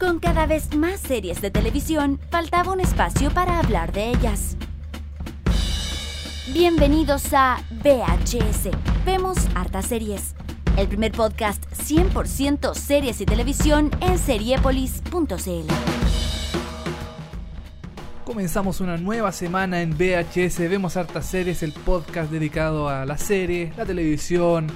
Con cada vez más series de televisión, faltaba un espacio para hablar de ellas. Bienvenidos a VHS. Vemos hartas series. El primer podcast 100% series y televisión en seriepolis.cl. Comenzamos una nueva semana en VHS, vemos hartas series, el podcast dedicado a la serie, la televisión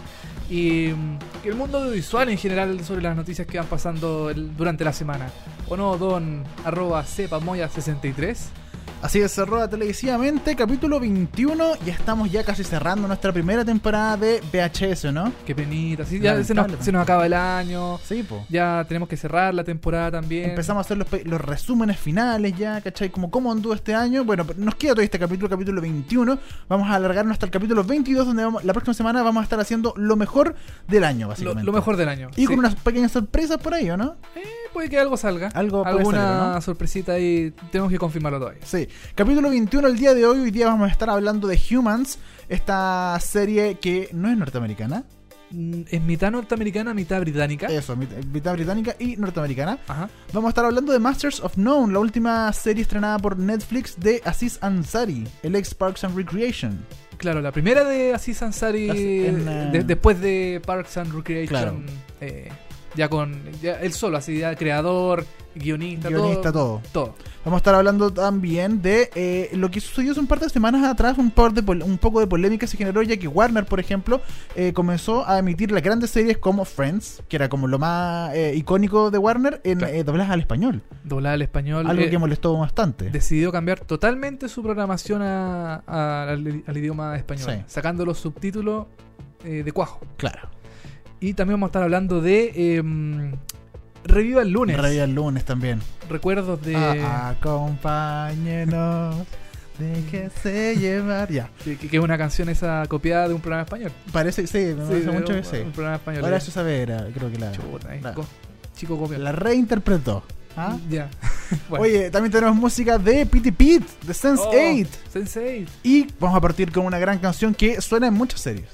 y mm, el mundo audiovisual en general sobre las noticias que van pasando durante la semana. ¿O no, don arroba cepamoya63? Así es, cerró televisivamente, capítulo 21. Ya estamos ya casi cerrando nuestra primera temporada de VHS, ¿no? Qué penita, sí, ya se nos, se nos acaba el año, Sí, po. ya tenemos que cerrar la temporada también. Empezamos a hacer los, los resúmenes finales ya, ¿cachai? Como cómo anduvo este año. Bueno, nos queda todo este capítulo, capítulo 21. Vamos a alargarnos hasta el capítulo 22, donde vamos- la próxima semana vamos a estar haciendo lo mejor del año, lo, básicamente. lo mejor del año. Y sí. con unas pequeñas sorpresas por ahí, ¿o no? Eh, puede que algo salga. Algo Alguna sorpresita ahí, tenemos que confirmarlo todavía. Sí. Capítulo 21 el día de hoy. Hoy día vamos a estar hablando de Humans, esta serie que no es norteamericana. Mm, Es mitad norteamericana, mitad británica. Eso, mit- mitad británica y norteamericana. Ajá. Vamos a estar hablando de Masters of Known, la última serie estrenada por Netflix de Aziz Ansari, el ex Parks and Recreation. Claro, la primera de Aziz Ansari en, eh, de- después de Parks and Recreation. Claro. eh, ya con ya él solo, así ya creador, guionista, Guionista, todo. todo. Vamos a estar hablando también de eh, lo que sucedió hace un par de semanas atrás, un, par de pol- un poco de polémica se generó ya que Warner, por ejemplo, eh, comenzó a emitir las grandes series como Friends, que era como lo más eh, icónico de Warner, en Claro. eh, doblaje al español. Doblada al español. Algo eh, que molestó bastante. decidió cambiar totalmente su programación a- a- al, al idioma español, Sí. sacando los subtítulos eh, de cuajo. Claro. Y también vamos a estar hablando de em, Reviva el lunes. Reviva el lunes también. Recuerdos de. Ah, acompáñenos, déjese llevar. Ya. que, que es una canción esa copiada de un programa español. Parece, sí, me Sí, parece mucho un, que sí. un programa español. Ahora eh. eso sabe, era, creo que la, Chuta, ahí, la, co- chico copia. la reinterpretó. ¿ah? Ya. Bueno. Oye, también tenemos música de Pity Pete, de Sense Oh, 8. Sense8. Y vamos a partir con una gran canción que suena en muchas series.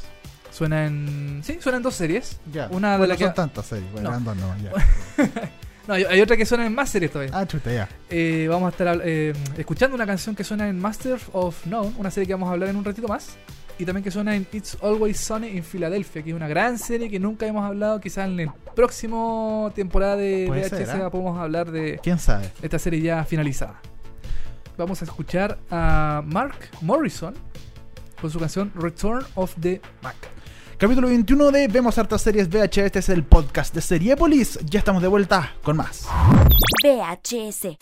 Suena en. Sí, suena en dos series. Ya. Una de Bueno, las que. son tantas series. Bueno, No. no, ya. No, hay, otra que suena en más series todavía. Ah, chuta, ya. Eh, vamos a estar eh, escuchando una canción que suena en Master of None, una serie que vamos a hablar en un ratito más. Y también que suena en It's Always Sunny in Philadelphia, que es una gran serie que nunca hemos hablado. Quizás en el próximo temporada de VHS ser, ¿ah? podemos hablar de ¿Quién sabe? esta serie ya finalizada. Vamos a escuchar a Mark Morrison con su canción Return of the Mac. Capítulo 21 de Vemos hartas series VHS. Este es el podcast de Seriepolis. Ya estamos de vuelta con más. VHS.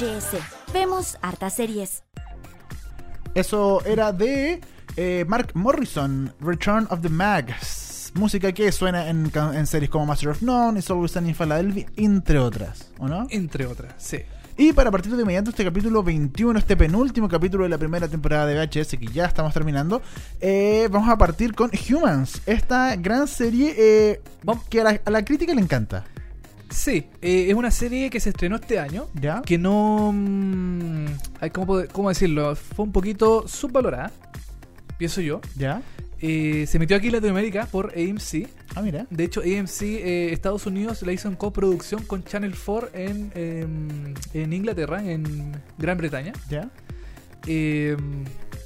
VHS. Vemos hartas series. Eso era de eh, Mark Morrison, Return of the Mags. Música que suena en, series como Master of None, It's Always Sunny in Philadelphia, entre otras, ¿o no? Entre otras, sí. Y para partir de inmediato este capítulo 21, este penúltimo capítulo de la primera temporada de VHS que ya estamos terminando, eh, vamos a partir con Humans, esta gran serie eh, que a la, a la crítica le encanta. Sí, eh, es una serie que se estrenó este año. ¿Ya? Que no. mm, ay, ¿cómo, poder- ¿Cómo decirlo? Fue un poquito subvalorada. Pienso yo. ¿Ya? Eh, se metió aquí en Latinoamérica por AMC. Ah, mira. De hecho, AMC eh, Estados Unidos la hizo en coproducción con Channel 4 en, em, en Inglaterra, en Gran Bretaña. ¿Ya? Eh,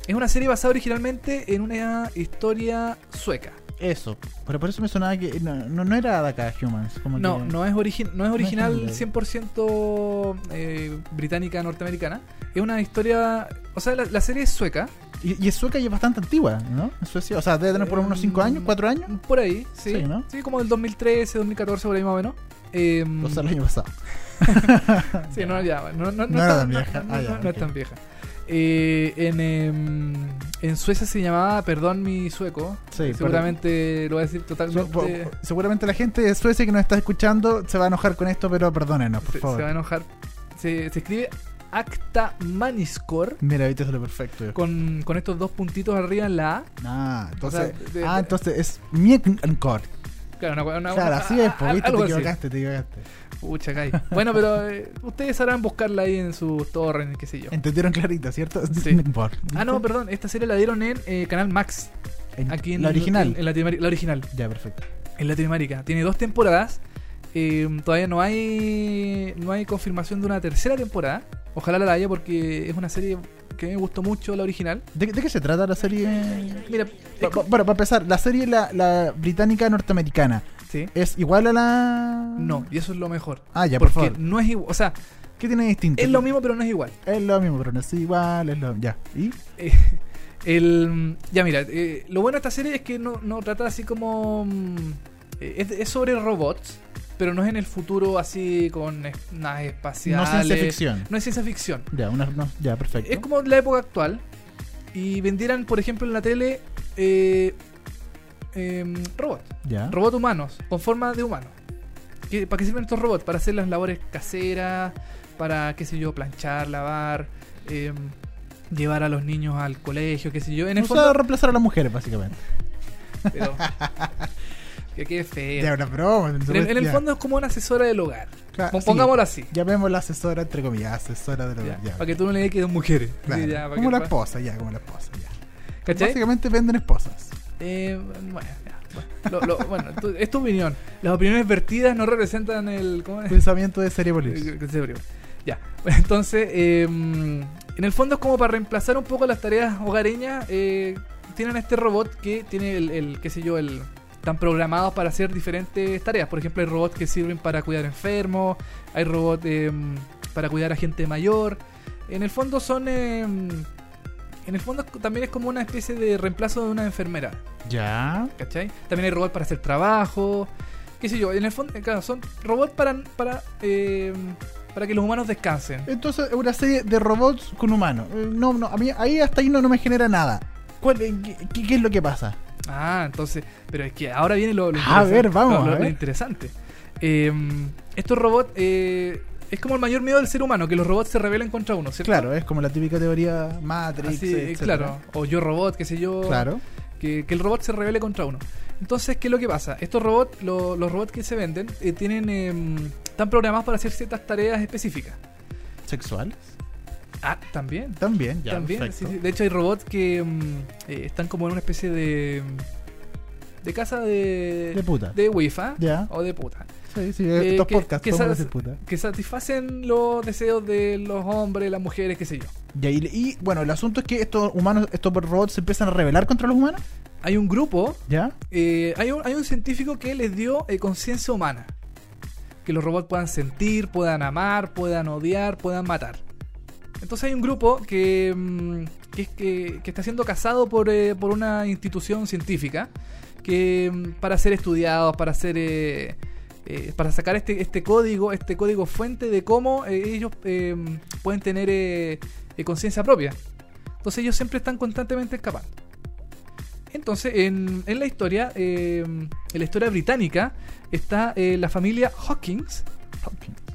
es una serie basada originalmente en una historia sueca. Eso. Pero por eso me sonaba que no, no, no era de acá Humans. Como No, que- no es, origi- no es original inglés. 100% eh, británica norteamericana. Es una historia. O sea, la, la serie es sueca. Y, y es sueca y es bastante antigua, ¿no? En Suecia. O sea, debe tener por unos 5 años, 4 años. Por ahí, sí. Sí, ¿no? Sí, como del 2013, 2014, por ahí más o menos. Eh, O sea, el año pasado. Sí, no, ya, no, no, no, No era es tan vieja. No, Ah, no- ya, no es tan vieja. Eh, en, em, en Suecia se llamaba Perdón mi sueco. Sí, Seguramente lo voy a decir totalmente. po- po- seguramente la gente de Suecia que nos está escuchando se va a enojar con esto, pero perdónenos, por se, se favor. va a enojar. Se, se escribe Acta Maniskor Mira, viste, eso es lo perfecto. con, con estos dos puntitos arriba en la A. Ah, entonces, sea, de- ah, de- entonces es Mieknkor. Claro, una, una- Claro, así es, a- viste, te algo así. equivocaste, te equivocaste. Pucha. Bueno, pero eh, ustedes sabrán buscarla ahí en su torrent, qué sé yo. Entendieron clarito, ¿cierto? Ah, no, perdón, esta serie la dieron en eh, Canal Max. En- Aquí en la original. En, en Latinoamérica. La original. Ya, perfecto. En Latinoamérica. Tiene dos temporadas. Eh, todavía no hay no hay confirmación de una tercera temporada. Ojalá la haya porque es una serie que me gustó mucho, la original. ¿De, de qué se trata la serie? Mira, Pa- pa- Bueno, para empezar, la serie, la, la británica norteamericana, sí. ¿es igual a la...? No, y eso es lo mejor. Ah, ya, por porque favor. no es igual. O sea, ¿Qué tiene distinto? es lo mismo, pero no es igual. Es lo mismo, pero no es igual, es lo... Ya. ¿Y? Eh, el, ya mira, eh, lo bueno de esta serie es que no, no trata así como... mm, eh, es, es sobre robots, pero no es en el futuro así con es- naves No espaciales. ciencia ficción. No es ciencia ficción. Ya, una, no, ya, perfecto. Es como la época actual. Y vendieran, por ejemplo, en la tele eh, em, robots. Ya. Robots humanos, con forma de humano. ¿Qué- ¿Para qué sirven estos robots? Para hacer las labores caseras, para, qué sé yo, planchar, lavar, em, llevar a los niños al colegio, qué sé yo. En el o sea, fondo... reemplazar a las mujeres, básicamente. Pero, que quede feo. Ya, una broma. En el, en el ya. fondo es como una asesora del hogar. Claro, Pon- sí. Pongámoslo así. Llamémosla asesora, entre comillas, asesora de los... ya, ya. Para que tú no le digas que son mujeres. Claro, ya, como la esposa, ya, como la esposa, ya. ¿Cachai? Básicamente venden esposas. Eh, bueno, ya, bueno. Lo- lo- bueno, tu- es tu opinión. Las opiniones vertidas no representan el. ¿Cómo es? Pensamiento de serie polis. Eh. Ya. Entonces, eh, en el fondo es como para reemplazar un poco las tareas hogareñas. eh, tienen este robot que tiene el, el, qué sé yo, el. Están programados para hacer diferentes tareas. Por ejemplo, hay robots que sirven para cuidar enfermos. Hay robots eh, para cuidar a gente mayor. En el fondo son. eh, en el fondo también es como una especie de reemplazo de una enfermera. Ya. ¿Cachai? También hay robots para hacer trabajo. ¿Qué sé yo? En el fondo, eh, claro, son robots para, para, eh, para que los humanos descansen. Entonces, es una serie de robots con humanos. Eh, No, no, a mí ahí hasta ahí no, no me genera nada. ¿Cuál, eh, qué, qué- qué es lo que pasa? Ah, entonces. Pero es que ahora viene lo, lo A interesante. ver, vamos, Lo, ver. interesante. Eh, estos robots. eh, es como el mayor miedo del ser humano, que los robots se rebelen contra uno, ¿cierto? Claro, es como la típica teoría Matrix. Así, etcétera. claro. O yo robot, qué sé yo. Claro. que, que el robot se revele contra uno. Entonces, ¿qué es lo que pasa? Estos robots, lo- los robots que se venden, eh, tienen em, están programados para hacer ciertas tareas específicas. ¿Sexuales? Ah, también. También, ya. también, sí, sí. De hecho, hay robots que em, eh, están como en una especie de de casa de De puta. de Wi-Fi Ya. o de puta Sí, sí, Eh, estos que- podcasts que decir puta. que satisfacen los deseos de los hombres, las mujeres, qué sé yo. Ya, y, y, bueno, el asunto es que estos humanos, estos robots se empiezan a rebelar contra los humanos. Hay un grupo ¿Ya? Eh, hay, un, hay un científico que les dio eh, conciencia humana. Que los robots puedan sentir, puedan amar, puedan odiar, puedan matar. Entonces hay un grupo que, mm, que, es- que- que está siendo cazado por, eh, por una institución científica que mm, para ser estudiados, para ser eh, eh, para sacar este, este código, este código fuente de cómo ellos eh, pueden tener conciencia propia. Entonces ellos siempre están constantemente escapando. Entonces, en, en la historia, eh, en la historia británica, está eh, la familia Hawkins,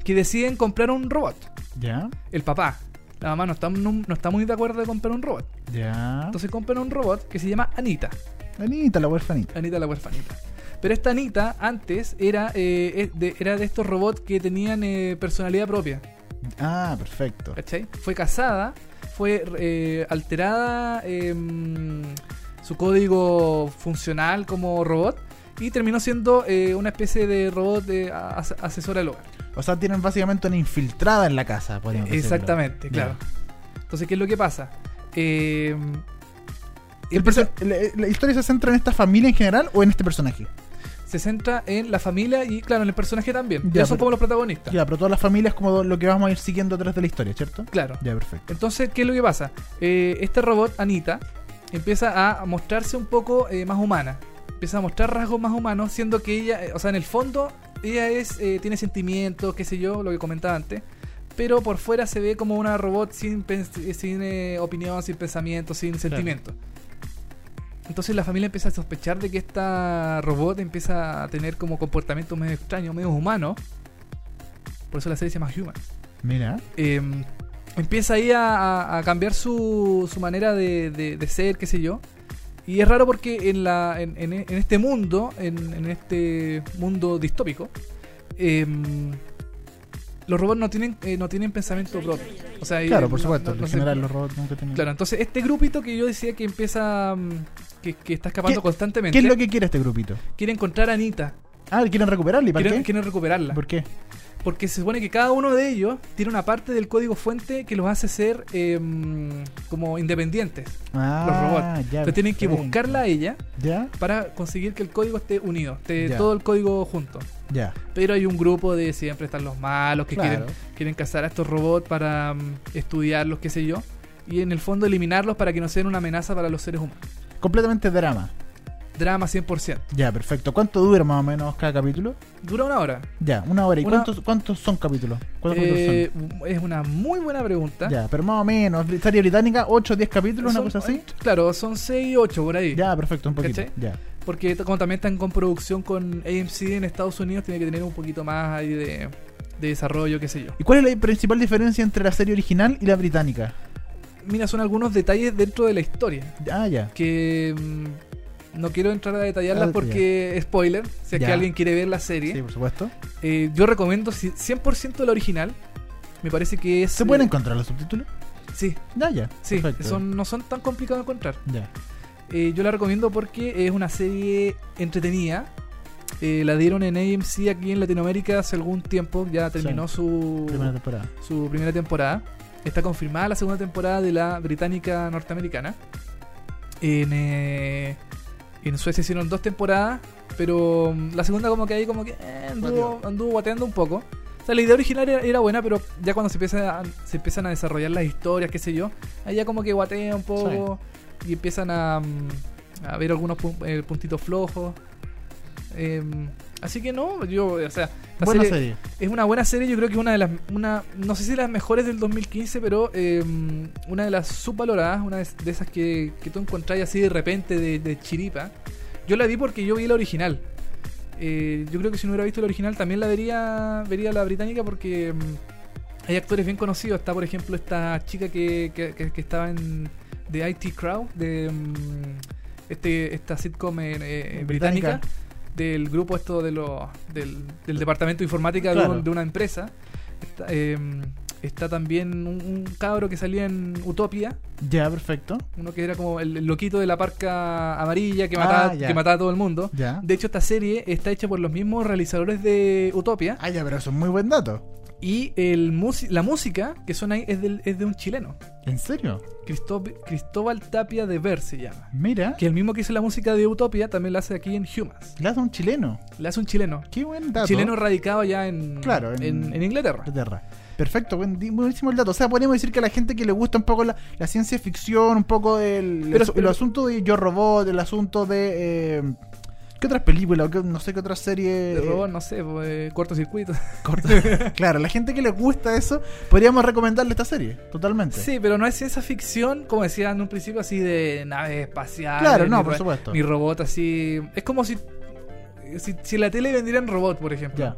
que deciden comprar un robot. Ya, El papá, la mamá no está, no, no está muy de acuerdo de comprar un robot. ya. Entonces compran un robot que se llama Anita. Anita, la huerfanita. Anita la huerfanita. Pero esta Anita antes era, eh, de, era de estos robots que tenían eh, personalidad propia. Ah, perfecto. ¿Cachai? Fue casada, fue eh, alterada em, su código funcional como robot y terminó siendo una especie de robot de as- asesora del hogar. O sea, tienen básicamente una infiltrada en la casa, podríamos. Exactamente, claro. Entonces, ¿qué es lo que pasa? Eh, El la, la historia se centra en esta familia en general o en este personaje? se centra en la familia y, claro, en el personaje también. Ya, son como los protagonistas. Ya, pero todas las familias como lo que vamos a ir siguiendo atrás de la historia, ¿cierto? Claro. Ya, perfecto. Entonces, ¿qué es lo que pasa? Eh, este robot, Anita, empieza a mostrarse un poco eh, más humana. Empieza a mostrar rasgos más humanos, siendo que ella, eh, o sea, en el fondo, ella es eh, tiene sentimientos, qué sé yo, lo que comentaba antes. Pero por fuera se ve como una robot sin, sin eh, opinión, sin pensamiento, sin sentimiento. Entonces la familia empieza a sospechar de que esta robot empieza a tener como comportamientos medio extraños, medio humanos. Por eso la serie se llama Humans Mira. eh, empieza ahí a cambiar su, su manera de, de- de ser, qué sé yo. Y es raro porque en, la, en, en- en este mundo, en, en este mundo distópico, em, los robots no tienen, eh, no tienen pensamiento propio. O sea, Claro, eh, por no- supuesto. no- no en se- general los robots nunca tienen... Claro, entonces este grupito que yo decía que empieza, mm, que, que está escapando ¿Qué- constantemente, ¿Qué es lo que quiere este grupito? quiere encontrar a Anita, Ah, ¿quieren recuperarla? ¿Y para quieren, qué? quieren recuperarla. ¿Por qué? Porque se supone que cada uno de ellos tiene una parte del código fuente que los hace ser em, como independientes. Ah, los robots. ya. Entonces tienen que buscarla a ella Ya, para conseguir que el código esté unido, esté Ya. todo el código junto. ya. Pero hay un grupo de siempre están los malos que Claro. quieren, quieren cazar a estos robots para mm, estudiarlos, qué sé yo. Y en el fondo eliminarlos para que no sean una amenaza para los seres humanos. Completamente drama. Drama 100%. Ya, perfecto. ¿Cuánto dura más o menos cada capítulo? Dura una hora. Ya, una hora. ¿Y Una- cuántos, cuántos son capítulos? ¿Cuántos Eh, capítulos es una muy buena pregunta. son? Ya, pero más o menos. Serie británica, 8 o 10 capítulos, una Son- cosa así. Claro, son 6 y 8 por ahí. Ya, perfecto, un poquito. Ya. Porque como también están con producción con AMC en Estados Unidos, tiene que tener un poquito más ahí de, de desarrollo, qué sé yo. ¿Y cuál es la principal diferencia entre la serie original y la británica? Mira, son algunos detalles dentro de la historia Ah, ya. que no quiero entrar a detallarlas Ah, porque spoiler, si es Ya. que alguien quiere ver la serie. Sí, por supuesto. Eh, yo recomiendo ci- 100% la original. Me parece que es... ¿Se pueden eh, encontrar los subtítulos? Sí, Ya, ya. sí, Perfecto. son, no son tan complicados de encontrar. Ya. Eh, yo la recomiendo porque es una serie entretenida. Eh, la dieron en AMC aquí en Latinoamérica hace algún tiempo. Ya terminó su, Primera temporada. su primera temporada. Está confirmada la segunda temporada de la británica norteamericana. En, eh, en Suecia hicieron dos temporadas, pero mm, la segunda como que ahí como que eh, anduvo, anduvo guateando un poco. O sea, la idea original era, era buena, pero ya cuando se, empieza a- se empiezan a desarrollar las historias, qué sé yo, ahí ya como que guatea un poco y empiezan a, mm, a ver algunos pu- eh, puntitos flojos. Em, así que no, yo, o sea, Buena serie- serie. es una buena serie, yo creo que una de las, una, no sé si las mejores del 2015, pero eh, una de las subvaloradas, una de, de esas que, que tú encontrás así de repente de, de chiripa. Yo la vi porque yo vi la original. Eh, yo creo que si no hubiera visto la original también la vería, vería la británica porque mm, hay actores bien conocidos. Está, por ejemplo, esta chica que, que, que- que estaba en The IT Crowd, de mm, este, esta sitcom eh, eh, británica Británica. Del grupo esto de los del, del departamento de informática de un- de, una empresa. Está, eh, está también un, un cabro que salía en Utopia. Ya, perfecto. uno que era como el, el loquito de la parca amarilla que Ah, mataba, que mataba a todo el mundo. Ya. de hecho esta serie está hecha por los mismos realizadores de Utopia. Ah, ya, pero eso es muy buen dato. Y el la música que suena ahí es, del- es de un chileno ¿En serio? Cristóbal, Cristóbal Tapia de Ver se llama Mira. que el mismo que hizo la música de Utopia también la hace aquí en Humans Le hace un chileno. le hace un chileno Qué buen dato. chileno radicado ya en, Claro, en, en- en Inglaterra. Inglaterra. Perfecto, buen, buenísimo el dato. O sea, podemos decir que a la gente que le gusta un poco la, la ciencia ficción, un poco el, Pero- el, pero- asunto de Yo Robot, el asunto de. eh, ¿Qué otras películas? qué- no sé qué otras series. De robot, no sé, pues, eh, cortocircuito. claro, la gente que le gusta eso, podríamos recomendarle esta serie, totalmente. Sí, pero no es ciencia ficción, como decía en un principio, así de naves espaciales. Claro, no, por supuesto. Ni robot así. Es como si. Si, la tele vendieran robot, por ejemplo. Ya.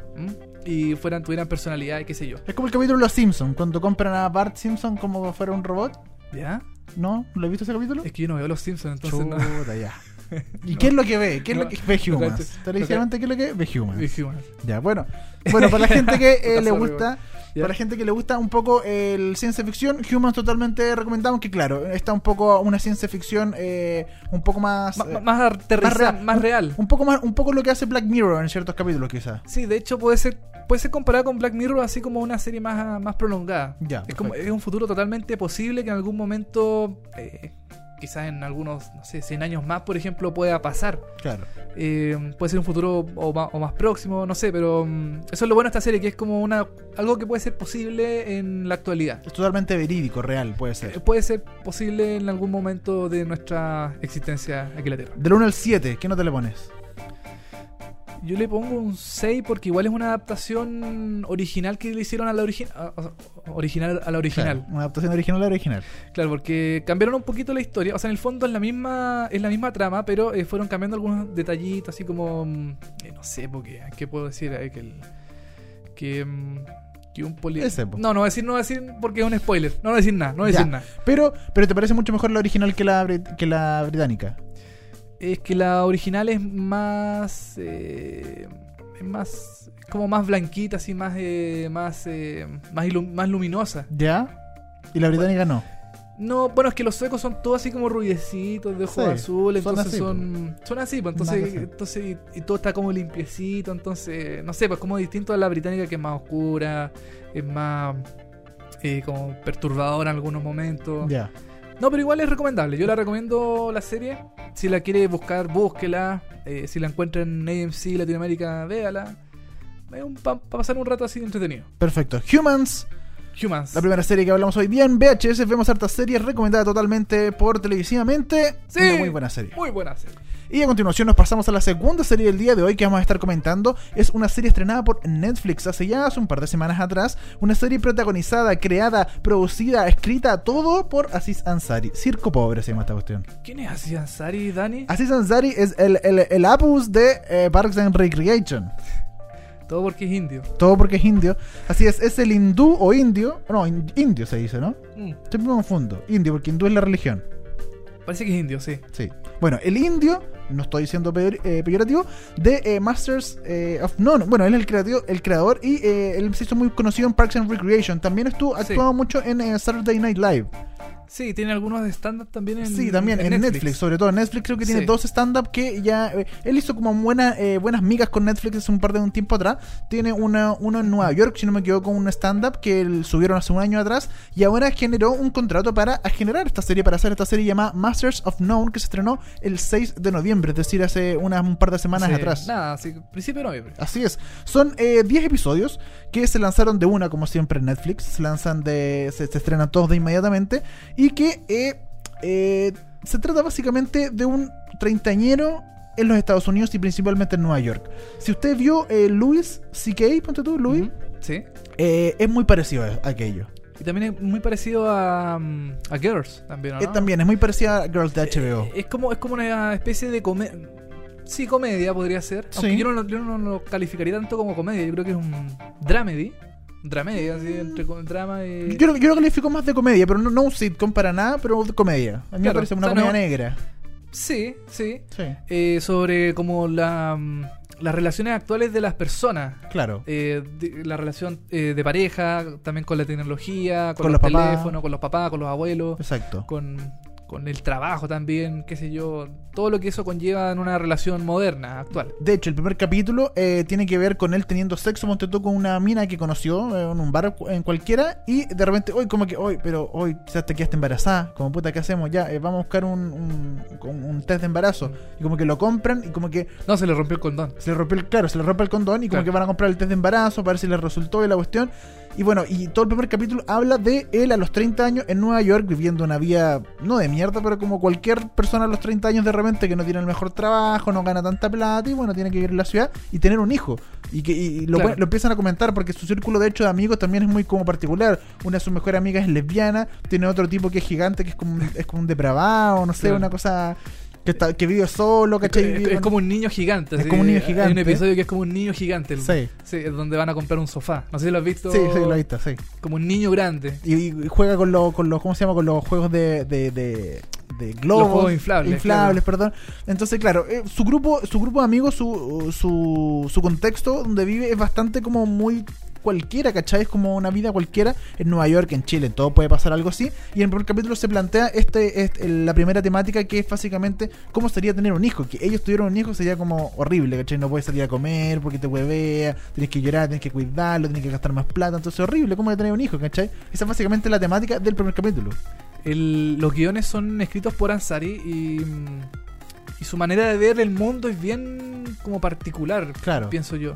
Y fueran, tuvieran personalidad y qué sé yo. Es como el capítulo de Los Simpsons, cuando compran a Bart Simpson como fuera un robot. ¿Ya? ¿No? ¿Lo has visto ese capítulo? Es que yo no veo los Simpsons, entonces no. Chuta, ya. ¿Y qué es lo que ve? ¿Qué es lo No, que ve Humans? Televisivamente, ¿qué es lo que ve Humans? Dije, bueno, Ya, bueno. Bueno, para la gente que eh, le gusta, para la gente que le gusta un poco el ciencia ficción, Humans totalmente recomendamos que claro, está un poco una ciencia ficción eh, un poco más eh, más real. más real. un poco más un poco lo que hace Black Mirror en ciertos capítulos quizás. Sí, de hecho puede ser puede ser comparada con Black Mirror así como una serie más, más prolongada. Ya, es, como, perfecto. es un futuro totalmente posible que en algún momento, eh, quizás en algunos, no sé, 100 años más, por ejemplo, pueda pasar. Claro. Eh, puede ser un futuro o más, o más próximo, no sé, pero mm, eso es lo bueno de esta serie, que es como una algo que puede ser posible en la actualidad. Es totalmente verídico, real, puede Eh, ser. Puede ser posible en algún momento de nuestra existencia aquí en la Tierra. Del 1 al 7, ¿qué nota le pones? Yo le pongo un 6 porque igual es una adaptación original que le hicieron a la origi- a- a- original a la original. Claro, una adaptación original a la original. Claro, porque cambiaron un poquito la historia. O sea, en el fondo es la misma, es la misma trama, pero eh, fueron cambiando algunos detallitos, así como. mm, eh, no sé, porque. ¿Qué puedo decir? Eh, que el. Que. mm, que un poli. Ese. No, no voy a decir, no voy a decir porque es un spoiler. No voy a decir nada, no voy a Ya. decir nada. Pero, pero te parece mucho mejor la original que la, que la británica. Es que la original es más. eh, es más. como más blanquita, así, más. eh, más, eh, más, más luminosa. ¿Ya? Y la británica no. No, bueno, es que los suecos son todos así como rubiecitos, de ojos Sí, son entonces así, son, son así, pues entonces, entonces y, y todo está como limpiecito, entonces, no sé, pues como distinto a la británica que es más oscura, es más eh, como perturbadora en algunos momentos. Ya. No, pero igual es recomendable, yo la recomiendo la serie, si la quiere buscar, búsquela, eh, si la encuentra en AMC Latinoamérica, véala. Para pasar un rato así entretenido. Perfecto. Humans, Humans. la primera serie que hablamos hoy día en VHS. Vemos hartas series recomendada totalmente por televisivamente. Sí. Una muy buena serie. Muy buena serie. Y a continuación nos pasamos a la segunda serie del día de hoy que vamos a estar comentando. Es una serie estrenada por Netflix hace ya hace un par de semanas atrás. Una serie protagonizada, creada, producida, escrita, todo por Aziz Ansari. Circo Pobre se llama esta cuestión. ¿Quién es Aziz Ansari, Dani? Aziz Ansari es el, el, el Apus de eh, Parks and Recreation. Todo porque es indio. Todo porque es indio. Así es, es el hindú o indio. No, in- indio se dice, ¿no? Mm, Siempre me confundo. Indio, porque hindú es la religión. parece que es indio, sí. Sí. Bueno, el indio, no estoy diciendo peor- eh, peyorativo, de eh, Masters eh, of None. Bueno, él es el, creativo, el creador y eh, él se hizo muy conocido en Parks and Recreation. También estuvo Sí. actuado mucho en Saturday Night Live. Sí, tiene algunos de stand-up también en sí, también en, Netflix. sobre todo en Netflix creo que tiene Sí. dos stand-up que ya... eh, él hizo como buena, eh, buenas migas con Netflix hace un par de un tiempo atrás. Tiene una, uno en Nueva York, si no me equivoco, un stand-up que él subieron hace un año atrás y ahora generó un contrato para generar esta serie, para hacer esta serie llamada Masters of Known que se estrenó el 6 de noviembre, es decir, hace unas, un par de semanas Sí, atrás. Nada, sí, principio de noviembre. Así es. Son eh, 10 episodios que se lanzaron de una, como siempre, en Netflix. Se lanzan de. Se, se estrenan todos de inmediatamente. Y que eh, eh, se trata básicamente de un treintañero en los Estados Unidos y principalmente en Nueva York. Si usted vio eh, Louis C.K., ponte tú, Louis, Sí. eh, es muy parecido a aquello. Y también es muy parecido a, mm, a Girls, también, ¿o Eh, ¿no? también es muy parecido a Girls de HBO. Es, como, es como una especie de comedia. Sí, comedia podría ser. Aunque Sí. yo, no, yo no lo calificaría tanto como comedia. Yo creo que es un dramedy. Dramedy, así, entre co- drama y. yo, lo- yo lo califico más de comedia, pero no, no un sitcom para nada, pero de comedia. A mí me Claro, parece una o sea, comedia no- negra. Sí, sí. Sí, Eh, sobre como la, mm, las relaciones actuales de las personas. claro. Eh, de- la relación eh, de pareja, también con la tecnología, con, Con los, los papás. teléfonos, con los papás, con los abuelos, Exacto. con, con el trabajo también, qué sé yo, todo lo que eso conlleva en una relación moderna, actual. De hecho, el primer capítulo eh, tiene que ver con él teniendo sexo, monte con una mina que conoció eh, en un bar en cualquiera y de repente, hoy como que, hoy, pero hoy ya te quedaste embarazada, como puta, ¿qué hacemos? Ya, eh, vamos a buscar un, un, un- un test de embarazo. Y como que lo compran y como que No, se le rompió el condón. se le rompió el, claro, se le rompe el condón y como Claro. que van a comprar el test de embarazo para ver si les resultó y la cuestión. Y bueno, y todo el primer capítulo habla de él a los 30 años en Nueva York viviendo una vida, no de mierda, pero como cualquier persona a los 30 años de repente que no tiene el mejor trabajo, no gana tanta plata y bueno, tiene que vivir en la ciudad y tener un hijo. Y que y lo, Claro. lo empiezan a comentar porque su círculo de hecho de amigos también es muy como particular. Una de sus mejores amigas es lesbiana, tiene otro tipo que es gigante, que es como un, es como un depravado, no sé, Claro. una cosa que, está, que vive solo, ¿cachai? Es, como un niño gigante. Es como un niño Hay un gigante. episodio que es como un niño gigante. el- Sí. Sí, es donde van a comprar un sofá. No sé si lo has visto. Sí, sí, lo he visto, sí. Como un niño grande. Y, y juega con los, con los, ¿cómo se llama? Con los juegos de, de, de, de globos. juegos inflables, Inflables, perdón. Entonces, claro, eh, su grupo, su grupo de amigos, su, su, su contexto donde vive es bastante como muy cualquiera, ¿cachai? Es como una vida cualquiera en Nueva York, en Chile, todo puede pasar algo así. Y en el primer capítulo se plantea este, este- la primera temática que es básicamente cómo sería tener un hijo. Que ellos tuvieron un hijo sería como horrible, ¿cachai? No puedes salir a comer porque te huevea, tienes que llorar, tienes que cuidarlo, tienes que gastar más plata. Entonces horrible, ¿cómo tener un hijo, ¿cachai? Esa es básicamente la temática del primer capítulo. El- los guiones son escritos por Ansari y, mm, y su manera de ver el mundo es bien como particular, Claro. pienso yo.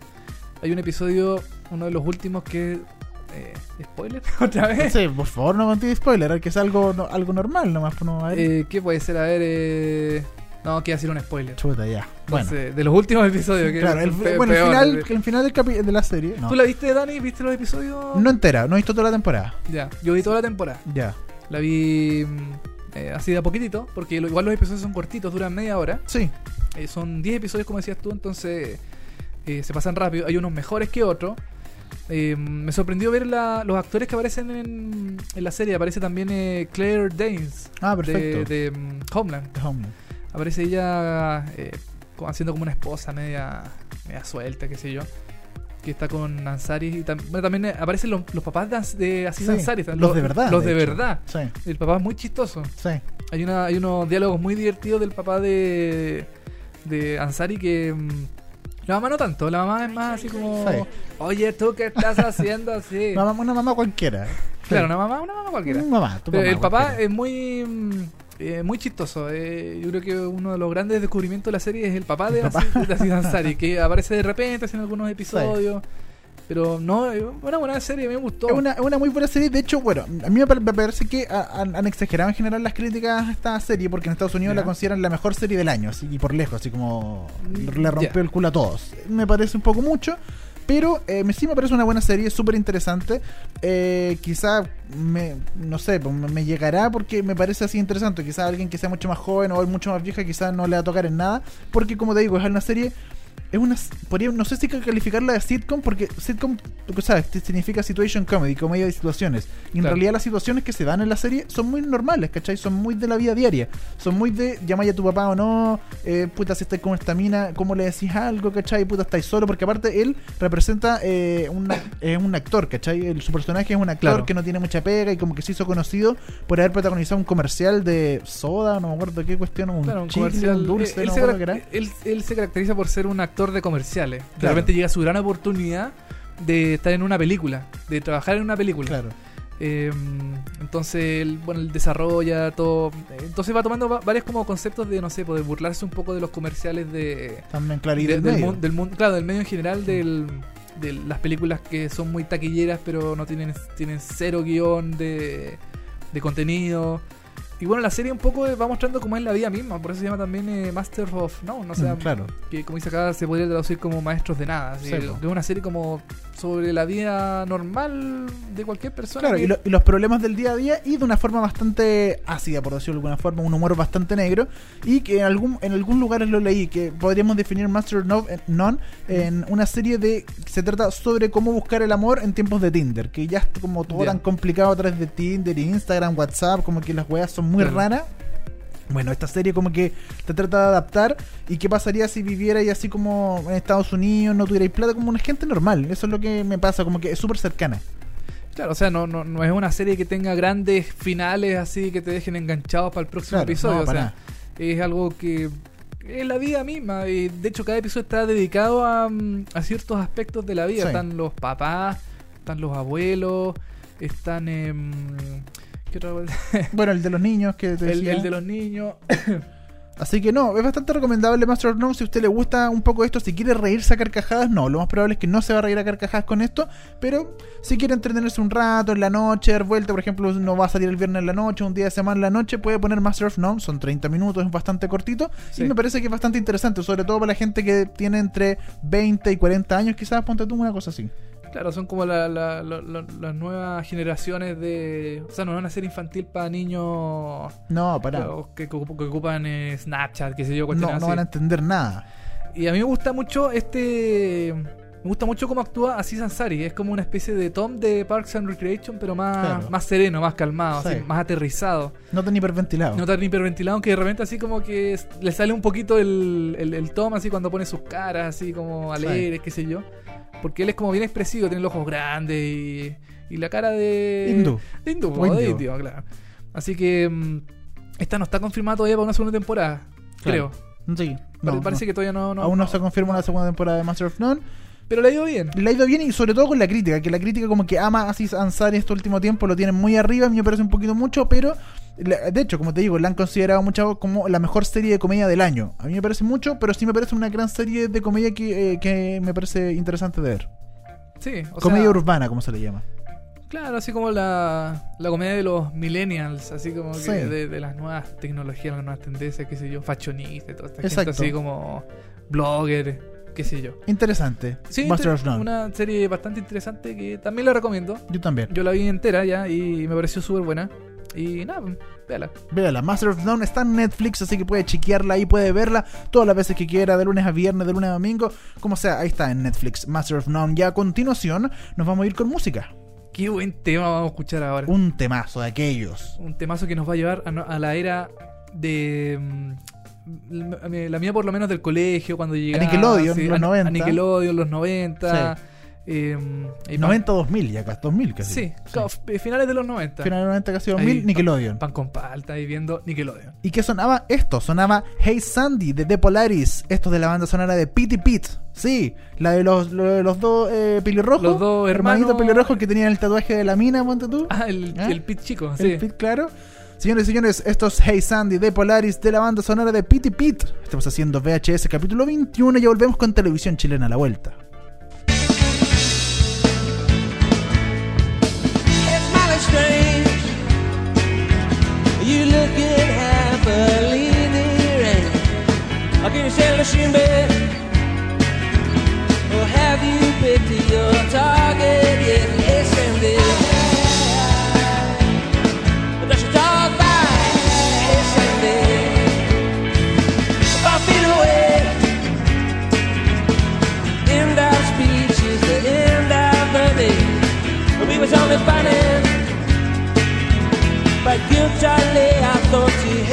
Hay un episodio, uno de los últimos que... Eh, ¿Spoiler? ¿Otra vez? Sí, por favor, no contigo spoiler, que es algo, no- algo normal nomás. pues, No, a ver. Eh, ¿Qué puede ser? A ver... Eh... No, quiero decir un spoiler. Chuta, ya. Bueno, Entonces, de los últimos episodios. Que claro, el, bueno, el final, el final del capi- de la serie. No. ¿Tú la viste, Dani? ¿Viste los episodios? no entera, no he visto toda la temporada. Ya, yo vi toda la temporada. Ya. La vi mm, eh, así de a poquitito, porque igual los episodios son cortitos, duran media hora. Sí, Eh, son 10 episodios, como decías tú, entonces eh, se pasan rápido. Hay unos mejores que otros. Eh, me sorprendió ver la- los actores que aparecen en, en la serie. Aparece también eh, Claire Danes Ah, de, perfecto. de, mm, Homeland. The Homeland. Aparece ella eh, haciendo como una esposa media, media suelta, qué sé yo. Que está con Ansari. Y tam- bueno, también eh, aparecen los, los papás de, Ans- de Aziz Sí, Ansari. los de verdad, Los de verdad. Sí, El papá es muy chistoso. sí. Hay, una, hay unos diálogos muy divertidos del papá de, de Ansari que... mm, La mamá no tanto, la mamá es más así como... Sí. Oye, ¿tú qué estás haciendo así? Mamá- una mamá cualquiera. Claro, una mamá, una mamá cualquiera. Una mamá, tu Pero mamá el papá cualquiera. es muy... mm, eh, muy chistoso. eh, yo creo que uno de los grandes descubrimientos de la serie es el papá de, papá. Aziz, de Ansari, que aparece de repente en algunos episodios. Pero no, es una buena serie, me gustó. Es una, es una muy buena serie. De hecho, bueno, a mí me pare- me parece que ha- han, han exagerado en general las críticas a esta serie, porque en Estados Unidos la consideran la mejor serie del año, así, y por lejos, así como Mm, le rompió el culo a todos. Me parece un poco mucho. Pero eh, me- sí me parece una buena serie, súper interesante. Eh, quizá, me, no sé, pues, me, me llegará porque me parece así interesante. Quizá alguien que sea mucho más joven o mucho más vieja, quizá no le va a tocar en nada. Porque como te digo, es una serie es una podría, no sé si calificarla de sitcom porque sitcom tú sabes significa situation comedy comedia de situaciones y en Claro. realidad las situaciones que se dan en la serie son muy normales ¿cachai? son muy de la vida diaria son muy de llamáis a tu papá o no eh, puta si estáis con esta mina cómo le decís algo ¿cachai? puta estáis solo porque aparte él representa eh, una- es un actor ¿cachai? El- su personaje es un actor Claro. que no tiene mucha pega y como que se hizo conocido por haber protagonizado un comercial de soda no me acuerdo qué cuestión un, Claro, un chicle, comercial. un dulce él, no se él- él se caracteriza por ser un actor de comerciales. De Claro. repente llega su gran oportunidad de estar en una película, de trabajar en una película. claro Eh, entonces, él, bueno, él desarrolla todo. Entonces va tomando va- varios como conceptos de, no sé, poder burlarse un poco de los comerciales de, también claro y de- del del, medio. mun- del mundo, claro, del medio en general, del, de las películas que son muy taquilleras, pero no tienen, tienen cero guion de, de contenido. Y bueno, la serie un poco va mostrando cómo es la vida misma, por eso se llama también eh, Master of No, no sé, Mm, claro que como dice acá se podría traducir como maestros de nada. así, que es una serie como sobre la vida normal de cualquier persona. Claro, que- y, lo- y los problemas del día a día y de una forma bastante ácida, por decirlo de alguna forma, un humor bastante negro y que en algún en algún lugares lo leí que podríamos definir Master of No- eh, None en una serie de que se trata sobre cómo buscar el amor en tiempos de Tinder, que ya es como todo Ya. tan complicado a través de Tinder, Instagram, WhatsApp, como que las weas son muy Claro. raras. Bueno, esta serie como que te trata de adaptar y qué pasaría si vivierais así como en Estados Unidos, no tuvierais plata como una gente normal. Eso es lo que me pasa, como que es súper cercana. Claro, o sea, no, no, no es una serie que tenga grandes finales así que te dejen enganchados para el próximo Claro, episodio. no, o sea, es algo que es la vida misma. Y de hecho, cada episodio está dedicado a, mm, a ciertos aspectos de la vida. Sí. Están los papás, están los abuelos, están. em, ¿Qué otra cosa? Bueno, el de los niños que te el, decía. el de los niños. Así que no, es bastante recomendable Master of None si a usted le gusta un poco esto, si quiere reírse a carcajadas, no, lo más probable es que no se va a reír a carcajadas con esto, pero si quiere entretenerse un rato en la noche, dar vuelta, por ejemplo, no va a salir el viernes en la noche, un día de semana en la noche, puede poner Master of None, son 30 minutos, es bastante cortito, Sí. y me parece que es bastante interesante, sobre todo para la gente que tiene entre 20 y 40 años, quizás ponte tú una cosa así. Claro, son como la- la- la- la- las nuevas generaciones de. O sea, no es una serie infantil para niños No, para. que, que ocup- que ocupan eh, Snapchat, qué sé yo, No, no van a entender nada. Y a mí me gusta mucho este. Me gusta mucho cómo actúa Aziz Ansari. Es como una especie de Tom de Parks and Recreation, pero más, Claro. más sereno, más calmado, Sí. así, más aterrizado. No tan hiperventilado. No tan hiperventilado, aunque de repente así como que le sale un poquito el, el, el Tom así cuando pone sus caras así como Sí. alegres, qué sé yo. Porque él es como bien expresivo, tiene los ojos grandes y, y la cara de... Hindú. De hindú, O de indio. claro. Así que mm, esta no está confirmada todavía para una segunda temporada, Claro. creo. Sí. No, parece no. que todavía no... no Aún no se confirma una segunda temporada de Master of None. Pero le ha ido bien. Le ha ido bien y sobre todo con la crítica, que la crítica como que ama a Aziz Ansari este último tiempo, lo tienen muy arriba, a mí me parece un poquito mucho, pero de hecho, como te digo, la han considerado mucho como la mejor serie de comedia del año. A mí me parece mucho, pero sí me parece una gran serie de comedia que, eh, que me parece interesante de ver. Sí, o comedia sea, urbana, como se le llama. Claro, así como la, la comedia de los millennials, así como que Sí. de, de las nuevas tecnologías, las nuevas tendencias, qué sé yo, fashionistas, toda esta Exacto. gente así como blogger, qué sé yo. Interesante. Sí, Master inter- una serie bastante interesante que también la recomiendo. Yo también. Yo la vi entera ya y me pareció súper buena. Y nada, véala. Véala, Master of None está en Netflix, así que puede chequearla ahí, puede verla todas las veces que quiera, de lunes a viernes, de lunes a domingo, como sea, ahí está en Netflix, Master of None. Ya a continuación nos vamos a ir con música. Qué buen tema vamos a escuchar ahora. Un temazo de aquellos. Un temazo que nos va a llevar a, no- a la era de. La mía- la mía, por lo menos, del colegio, cuando llegaba. Nickelodeon, los a, 90. A Nickelodeon, los 90. eh, y 90 2000 ya casi 2000 casi. Sí, claro, f- finales de los 90. Final de 90 casi 2000 Ahí, Nickelodeon. Pan con palta ahí viendo Nickelodeon. ¿Y qué sonaba esto? Sonaba Hey Sandy de The Polaris. Esto es de la banda sonora de Pity Pit. Sí, la de los, lo de los dos eh, pelirrojos. Los dos hermanitos hermanos- pelirrojos que tenían el tatuaje de la mina, ponte tú. Ah, el, ¿Ah? el pit chico, El sí. Pit, claro. Señores y señores, esto es Hey Sandy de Polaris de la banda sonora de Pity Pit. Estamos haciendo VHS capítulo 21 y ya volvemos con televisión chilena a la vuelta. You, Charlie, I thought you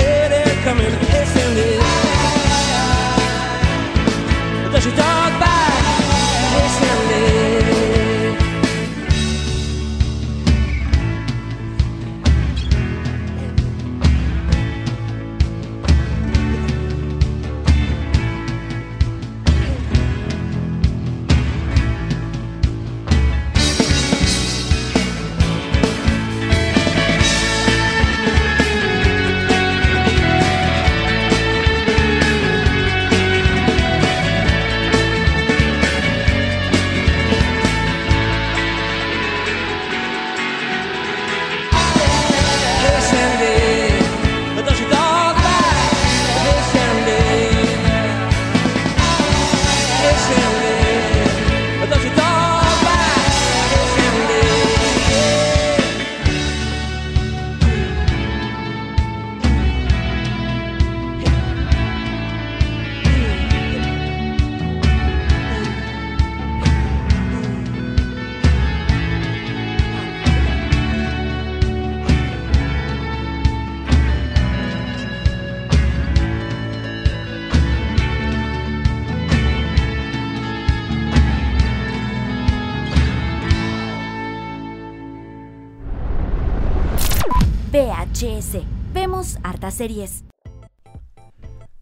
Series.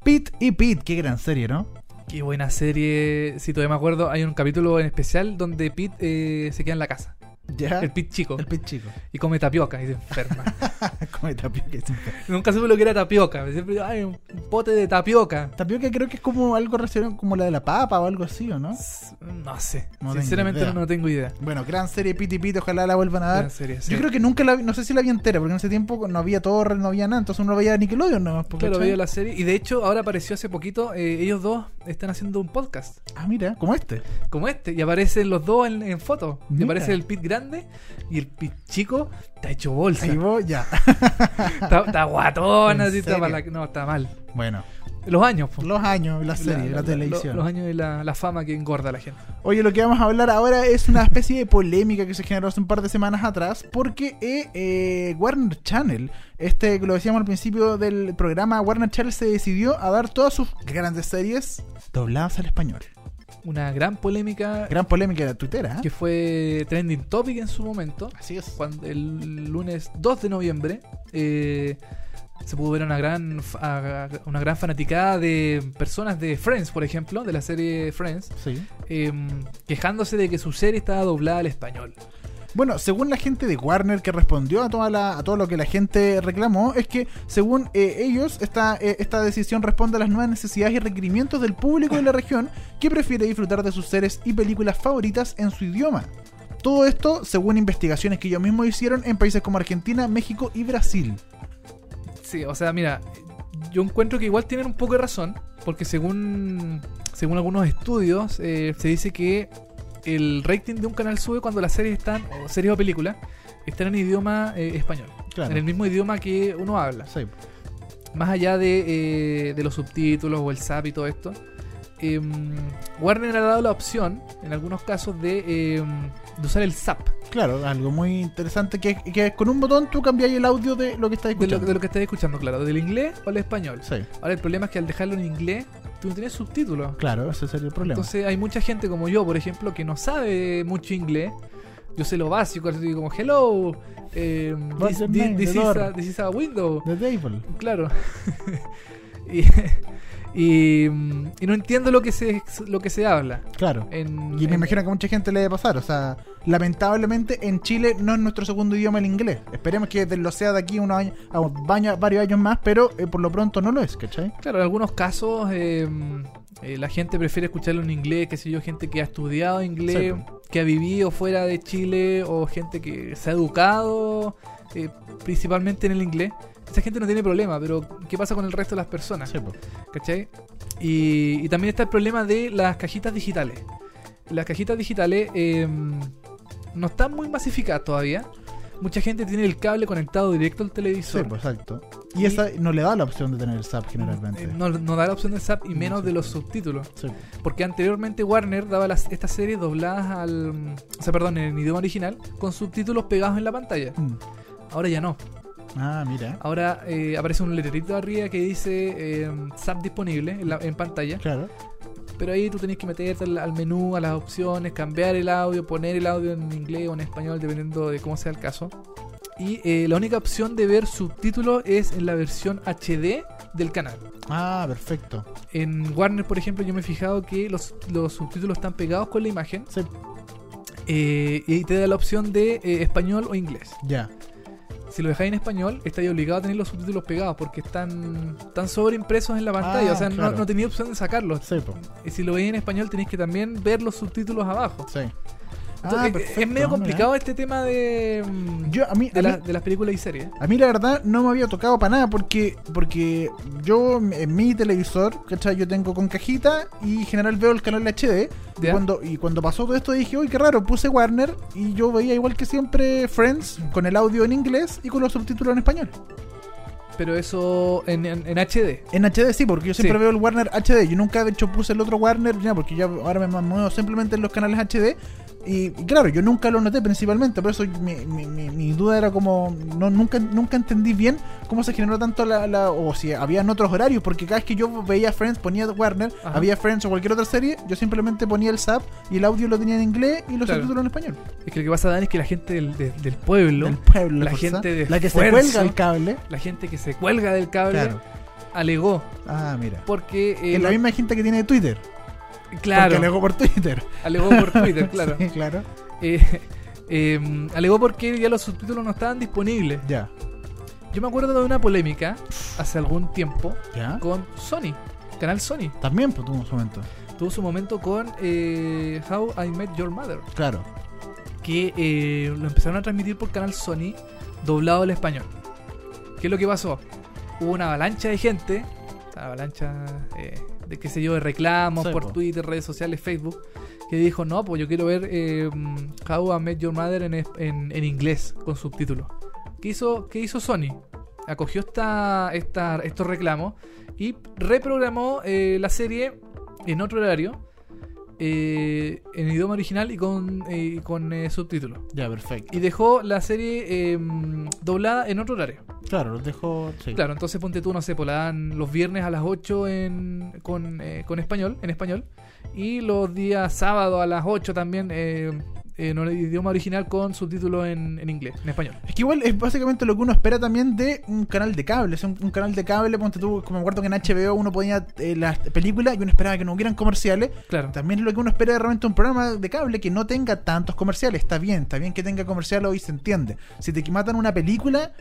Pit y Pit, qué gran serie, ¿no? Qué buena serie. Si todavía me acuerdo, hay un capítulo en especial donde Pete eh, se queda en la casa. Ya. El pit chico. El pit chico. Y come tapioca y se enferma. Come tapioca. siempre. Nunca supe lo que era tapioca. Siempre, ay, un pote de tapioca. Tapioca creo que es como algo relacionado como la de la papa o algo así, ¿o no? No sé. No Sinceramente no, tengo idea. Bueno, gran serie Piti Piti, ojalá la vuelvan a dar. Gran serie, sí. Yo creo que nunca la vi, no sé si la vi entera, porque en ese tiempo no había torre, no había nada, entonces uno veía Nickelodeon nomás. Claro, veía la serie. Y de hecho, ahora apareció hace poquito. eh, ellos dos están haciendo un podcast. Ah, mira, como este. Como este. Y aparecen los dos en, en fotos. Y aparece el pit grande. Y el chico está hecho bolsa. Ahí vos, ya. Está, está guatona. ¿En así, está para la- no, está mal. bueno, Los años, po. los años, la serie, la, La- la- televisión. Los años y la, la fama que engorda a la gente. Oye, lo que vamos a hablar ahora es una especie de polémica que se generó hace un par de semanas atrás, porque eh, eh, Warner Channel, este que lo decíamos al principio del programa, Warner Channel se decidió a dar todas sus grandes series dobladas al español. Una gran polémica Gran polémica de la tuitera. ¿eh? que fue trending topic en su momento. Así es. Cuando el lunes 2 de noviembre eh, se pudo ver una gran, una gran fanaticada de personas de Friends, por ejemplo, de la serie Friends, Sí. eh, quejándose de que su serie estaba doblada al español. Bueno, según la gente de Warner que respondió a, toda la, todo lo que la gente reclamó, es que según eh, ellos, esta, eh, esta decisión responde a las nuevas necesidades y requerimientos del público de la región que prefiere disfrutar de sus series y películas favoritas en su idioma. Todo esto según investigaciones que ellos mismos hicieron en países como Argentina, México y Brasil. Sí, o sea, mira, yo encuentro que igual tienen un poco de razón, porque según, según algunos estudios, eh, se dice que el rating de un canal sube cuando las series están, o series o películas, están en idioma eh, español, Claro. en el mismo idioma que uno habla. Sí. Más allá de, eh, de los subtítulos o el SAP y todo esto, em, Warner ha dado la opción, en algunos casos, de, em, de usar el SAP, Claro, algo muy interesante que, que con un botón tú cambias el audio de lo que estás de lo, escuchando. de lo que estás escuchando, claro, del inglés o el español. Sí, Ahora el problema es que al dejarlo en inglés, tú no tienes subtítulos. claro, ese sería el problema. Entonces hay mucha gente como yo, por ejemplo, que no sabe mucho inglés. Yo sé lo básico, así como hello, eh, this, name? this is a, this is a window. The Table. Claro. y, y, y no entiendo lo que se lo que se habla. Claro. En, Y me en- imagino que a mucha gente le debe pasar. O sea, lamentablemente en Chile no es nuestro segundo idioma el inglés. Esperemos que lo sea de aquí unos años, a varios años más, pero eh, por lo pronto no lo es, ¿cachai? Claro, en algunos casos eh, eh, la gente prefiere escucharlo en inglés, qué sé yo, gente que ha estudiado inglés, Sí, que ha vivido fuera de Chile o gente que se ha educado principalmente en el inglés. Esa gente no tiene problema, pero ¿qué pasa con el resto de las personas? Sí, po. ¿Cachai? Y, y también está el problema de las cajitas digitales. Las cajitas digitales eh, no están muy masificadas todavía. Mucha gente tiene el cable conectado directo al Sí, televisor. po, exacto. Y, Y- esa no le da la opción de tener el SAP generalmente. Eh, no, no da la opción de SAP y No, menos sí, de los sí. subtítulos. Sí. Porque anteriormente Warner daba las, estas series dobladas al. O sea, perdón, en idioma original, con subtítulos pegados en la pantalla. Mm. Ahora ya no. Ah, mira. Ahora eh, aparece un letrerito arriba que dice eh, SAP disponible en, la- en pantalla. Claro. Pero ahí tú tenés que meterte al, al menú, a las opciones, cambiar el audio, poner el audio en inglés o en español, dependiendo de cómo sea el caso. Y eh, la única opción de ver subtítulos es en la versión HD del canal. Ah, perfecto. En Warner, por ejemplo, yo me he fijado que los, los subtítulos están pegados con la imagen Sí, eh, y te da la opción de eh, español o inglés. ya. Si lo dejáis en español, estáis obligado a tener los subtítulos pegados porque están, están sobreimpresos en la pantalla. Ah, o sea, no- claro. no, tenía opción de sacarlos. Sí, po. Y si lo veis en español, tenéis que también ver los subtítulos abajo. Sí. Ah, es- perfecto, es medio mira. complicado este tema de, mm, Yo, a mí, de, a la- mí- de las películas y series. A mí la verdad no me había tocado para nada porque porque yo en mi televisor, ¿cachai? Yo tengo con cajita y en general veo el canal HD. Y cuando, y cuando pasó todo esto dije, uy, qué raro, puse Warner y yo veía igual que siempre Friends con el audio en inglés y con los subtítulos en español. Pero eso en, en- en HD. En HD sí, porque yo siempre Sí. veo el Warner HD. Yo nunca de hecho puse el otro Warner, ya, porque ya ahora me muevo simplemente en los canales HD. Y, claro, yo nunca lo noté principalmente, por eso mi, mi- mi- mi duda era como, no nunca nunca entendí bien cómo se generó tanto la, la- o si habían otros horarios, porque cada vez que yo veía Friends, ponía Warner, Ajá. había Friends o cualquier otra serie, yo simplemente ponía el SAP y el audio lo tenía en inglés y los Claro. subtítulos en español. Es que lo que pasa, Dan, es que la gente del, de- del pueblo, Del pueblo, la gente de la que se cuelga el cable. la gente que se cuelga del cable, Claro. alegó. Ah, mira. Porque. eh, es la no- misma gente que tiene Twitter. claro, Porque alegó por Twitter. alegó por Twitter, claro. Sí, claro. Eh, Eh, alegó porque ya los subtítulos no estaban disponibles. Ya. Yo me acuerdo de una polémica hace algún tiempo ¿Ya? con Sony, canal Sony. También pues, tuvo un momento. Tuvo su momento con eh, How I Met Your Mother, Claro. que eh, lo empezaron a transmitir por canal Sony doblado al español. ¿Qué es lo que pasó? Hubo una avalancha de gente, una avalancha eh, de qué sé yo, de reclamos Sí, por po. Twitter, redes sociales, Facebook, que dijo, no, pues yo quiero ver eh, How I Met Your Mother en, es- en- en inglés, con subtítulos. ¿Qué hizo, ¿Qué hizo Sony? Acogió esta, esta, estos reclamos y reprogramó eh, la serie en otro horario, eh, en idioma original y con, eh, con eh, subtítulos. Ya, perfecto. Y dejó la serie eh, doblada en otro horario. Claro, los dejo. Sí. Claro, entonces ponte tú, no sé, pues la dan los viernes a las 8 en, con, eh, con español, en español. Y los días sábado a las 8 también eh, en el idioma original con subtítulos en, en inglés, en español. Es que igual es básicamente lo que uno espera también de un canal de cable. Es un, un canal de cable, ponte tú, como me acuerdo que en HBO uno ponía eh, las películas y uno esperaba que no hubieran comerciales. Claro. También es lo que uno espera de realmente un programa de cable que no tenga tantos comerciales. Está bien, está bien que tenga comerciales hoy se entiende. Si te matan una película,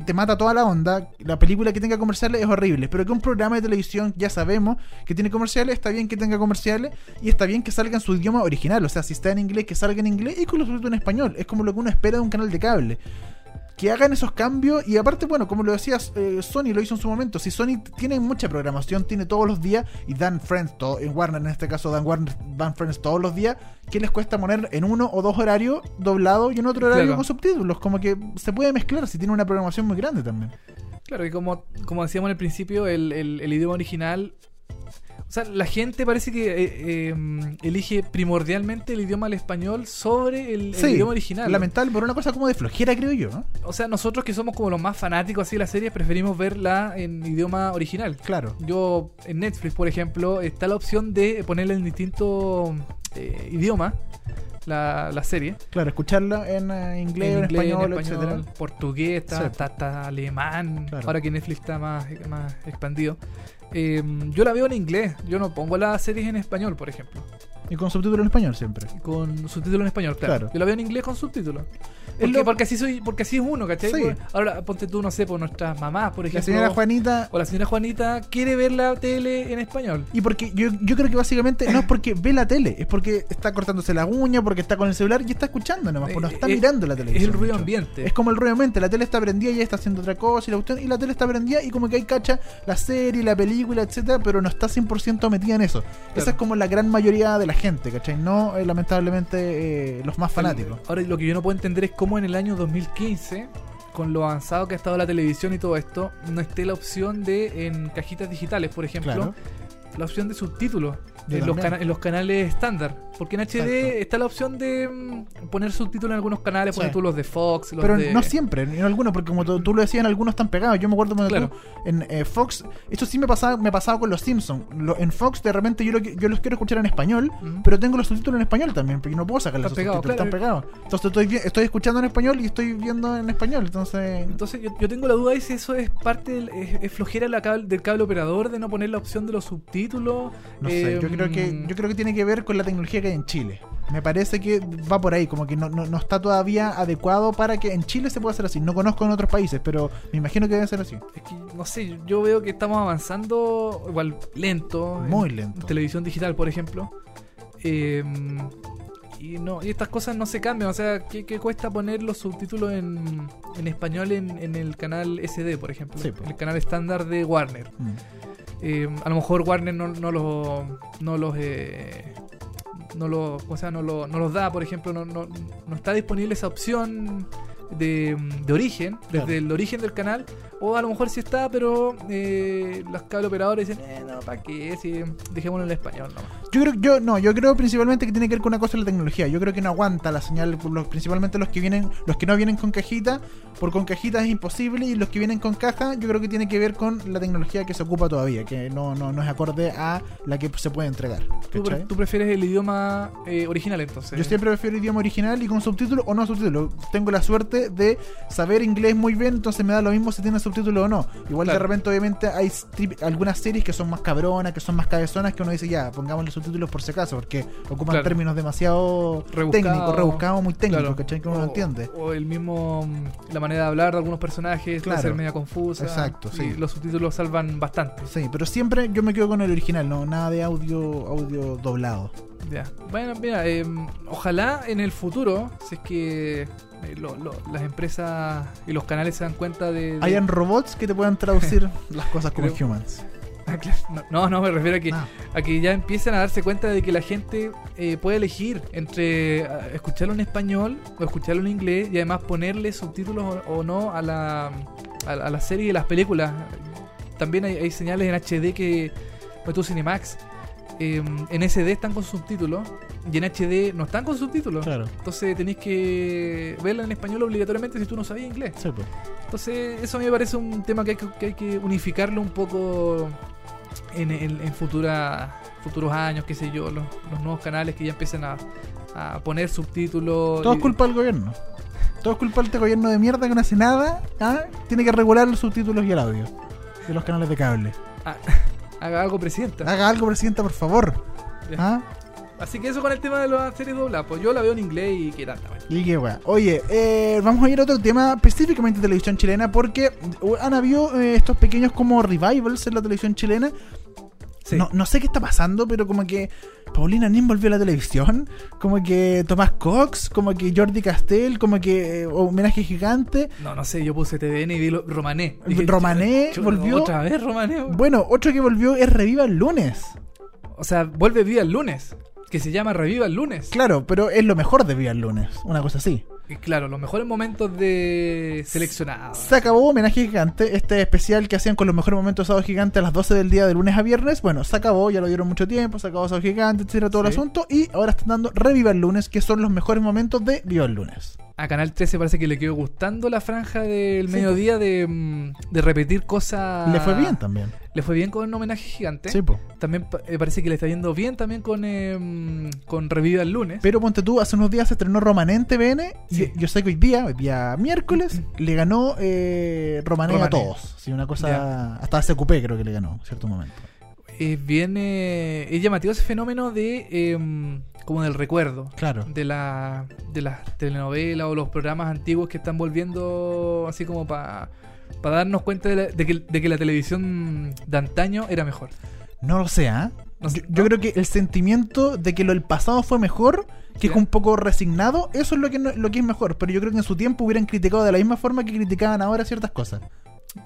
te mata toda la onda. La película que tenga comerciales es horrible. Pero que un programa de televisión ya sabemos que tiene comerciales, está bien que tenga comerciales y está bien que salga en su idioma original. O sea, si está en inglés, que salga en inglés y con los subtítulos en español. Es como lo que uno espera de un canal de cable que hagan esos cambios y aparte, bueno, como lo decías, eh, Sony lo hizo en su momento. Si Sony tiene mucha programación, tiene todos los días y dan Friends, todo, en Warner en este caso dan Warner, dan Friends todos los días, ¿qué les cuesta poner en uno o dos horarios doblado y en otro horario Claro. con subtítulos? Como que se puede mezclar si tiene una programación muy grande también. Claro, y como, como decíamos al principio, el, el- el idioma original. O sea, la gente parece que eh, eh, elige primordialmente el idioma al español sobre el, el idioma original. Lamentable por una cosa como de flojera, creo yo, ¿no? O sea, nosotros que somos como los más fanáticos así de las series, preferimos verla en idioma original. Claro. Yo, en Netflix, por ejemplo, está la opción de ponerle en distinto eh, idioma la, la serie. Claro, escucharla en eh, inglés, en, español, etcétera. portugués, está, Sí. está- está alemán, Claro. ahora que Netflix está más, más expandido. Eh, yo la veo en inglés, yo no pongo las series en español, por ejemplo, Y con subtítulos en español siempre. con subtítulos en español, claro. Claro. Yo la veo en inglés con subtítulos. Es Porque, lo- porque así soy, porque así es uno, ¿cachai? Sí. Pues, Ahora ponte tú, no sé, por nuestras mamás, por La ejemplo. señora Juanita O la señora Juanita quiere ver la tele en español. Y porque yo, yo creo que básicamente no es porque ve la tele, es porque está cortándose la uña, porque está con el celular y está escuchando nomás, pues no está Eh, eh, mirando la televisión. Es el ruido mucho. ambiente. Es como el ruido ambiente, la tele está prendida y ella está haciendo otra cosa y la, cuestión- y la tele está prendida y como que hay cacha la serie, la película, etcétera, pero no está 100% metida en eso. Esa es como la gran mayoría de la gente, ¿cachai? No, eh, lamentablemente, eh, los más fanáticos. Ahora, lo que yo no puedo entender es cómo en el año 2015, con lo avanzado que ha estado la televisión y todo esto, no esté la opción de, en cajitas digitales, por ejemplo, Claro. La opción de subtítulos en los, en canales estándar. Porque en HD Exacto. está la opción de mm, poner subtítulos en algunos canales, Sí. poner tú los de Fox, los Pero de... no siempre, en algunos, porque como tú, tú lo decías, en algunos están pegados. Yo me acuerdo cuando Claro. tú, en eh, Fox, esto sí me pasaba, me pasaba con los Simpsons. en Fox, de repente, yo, lo yo los quiero escuchar en español, pero tengo los subtítulos en español también, porque no puedo sacar los subtítulos, están pegados. Entonces estoy, estoy escuchando en español y estoy viendo en español. Entonces, Entonces yo, yo tengo la duda de si eso es parte del, es, es flojera la cable- del cable operador de no poner la opción de los subtítulos. No sé, yo Em, creo que yo creo que tiene que ver con la tecnología que hay en Chile. Me parece que va por ahí, como que no, no, no está todavía adecuado para que en Chile se pueda hacer así. No conozco en otros países, pero me imagino que debe ser así. Es que, no sé, yo veo que estamos avanzando igual lento. en- Muy lento. En televisión digital, por ejemplo. Eh, y no y estas cosas no se cambian. O sea, ¿qué, qué cuesta poner los subtítulos en, en español en, en el canal SD, por ejemplo? Sí, el canal estándar de Warner. Mm. Eh, a lo mejor Warner no, no los no los eh, no los o sea no, lo- no los da por ejemplo no, no, no está disponible esa opción de, de origen desde Claro. el origen del canal o a lo mejor sí está pero eh, los cable operadores dicen eh, no para qué si dejémoslo en español nomás. Yo creo, yo no, yo creo principalmente que tiene que ver con una cosa de la tecnología. Yo creo que no aguanta la señal, los- principalmente los que vienen, los que no vienen con cajita, por con cajita es imposible y los que vienen con caja, yo creo que tiene que ver con la tecnología que se ocupa todavía, que no, no, no es acorde a la que se puede entregar. ¿Tú, pre- ¿cachai? tú prefieres el idioma eh, original entonces Yo siempre prefiero idioma original y con subtítulos o no subtítulos. Tengo la suerte de saber inglés muy bien, entonces me da lo mismo si tiene subtítulos o no. Igual de repente, obviamente, hay strip- algunas series que son más cabronas, que son más cabezonas, que uno dice, ya, pongámosle subtítulos subtítulos por si acaso, porque ocupan Claro. términos demasiado Rebuscado. técnicos, rebuscados, muy técnicos, Claro. ¿cachai? Que uno no O- entiende. O el mismo. La manera de hablar de algunos personajes Claro. ser media confusa. Exacto, y sí. los subtítulos salvan bastante. Sí, pero siempre yo me quedo con el original, no nada de audio audio doblado. Ya. Bueno, mira, eh, ojalá en el futuro, si es que lo- lo- las empresas y los canales se dan cuenta de. de- Hayan robots que te puedan traducir las cosas como Creo- humans. Ah. No, no, me refiero a que, a que ya empiecen a darse cuenta de que la gente eh, puede elegir entre ah, escucharlo en español o escucharlo en inglés y además ponerle subtítulos o, o no a la, a, a la serie y las películas. También hay, hay señales en HD que, por tu Cinemax, eh, en SD están con subtítulos y en HD no están con subtítulos. Claro. Entonces tenéis que verla en español obligatoriamente si tú no sabías inglés. Sí, pues. Entonces, eso a mí me parece un tema que hay que, que, hay que unificarlo un poco en, en- en futura, futuros años, qué sé yo, los, los nuevos canales que ya empiecen a, a poner subtítulos. Todo es culpa del gobierno. Todo es culpa de este gobierno de mierda que no hace nada. ¿ah? Tiene que regular los subtítulos y el audio de los canales de cable. Ah, haga algo, presidenta. Haga algo, presidenta, por favor. ¿Ah? Así que eso con el tema de las series dobladas. Pues yo la veo en inglés y qué bueno. Y qué wea. Oye, eh, vamos a ir a otro tema, específicamente de televisión chilena, porque han habido eh, estos pequeños como revivals en la televisión chilena. Sí. No, no sé qué está pasando, pero como que Paulina Nin volvió a la televisión, como que Tomás Cox, como que Jordi Castell, como que eh, homenaje gigante. No, no sé, yo puse TVN y vi lo- Romané. Romané volvió. Otra vez Romané. Bueno, otro que volvió es Reviva el lunes. O sea, vuelve Viva el lunes. Que se llama Reviva el lunes. Claro, pero es lo mejor de Viva el lunes, una cosa así. Y claro, los mejores momentos de seleccionados. Se acabó Homenaje Gigante, este especial que hacían con los mejores momentos de Sábado Gigante a las 12 del día de lunes a viernes. Bueno, se acabó, ya lo dieron mucho tiempo, se acabó Sábado Gigante, etcétera, todo el asunto. Y ahora están dando Reviva el lunes, que son los mejores momentos de Viva el lunes. A Canal 13 parece que le quedó gustando la franja del mediodía de, mm, de repetir cosas. Le fue bien también. Le fue bien con Homenaje Gigante. Sí, po. También eh, parece que le está yendo bien también con, eh, mm, con Reviva el lunes. Pero ponte tú, hace unos días se estrenó Romané en TVN. Y Sí. yo sé que hoy día, hoy día miércoles, le ganó eh, Romané, a Romané. todos. Sí, una cosa. Hasta SQP creo que le ganó, en cierto momento. Es bien. eh, es llamativo ese fenómeno de. Eh, como del recuerdo. Claro. De, la, de las telenovelas o los programas antiguos que están volviendo así como para darnos cuenta de, la- de que, de que la televisión de antaño era mejor. No lo sé, ¿ah? No sé, yo, creo que el sentimiento de que lo del pasado fue mejor, que es un poco resignado, eso es lo que, no- lo que es mejor. Pero yo creo que en su tiempo hubieran criticado de la misma forma que criticaban ahora ciertas cosas.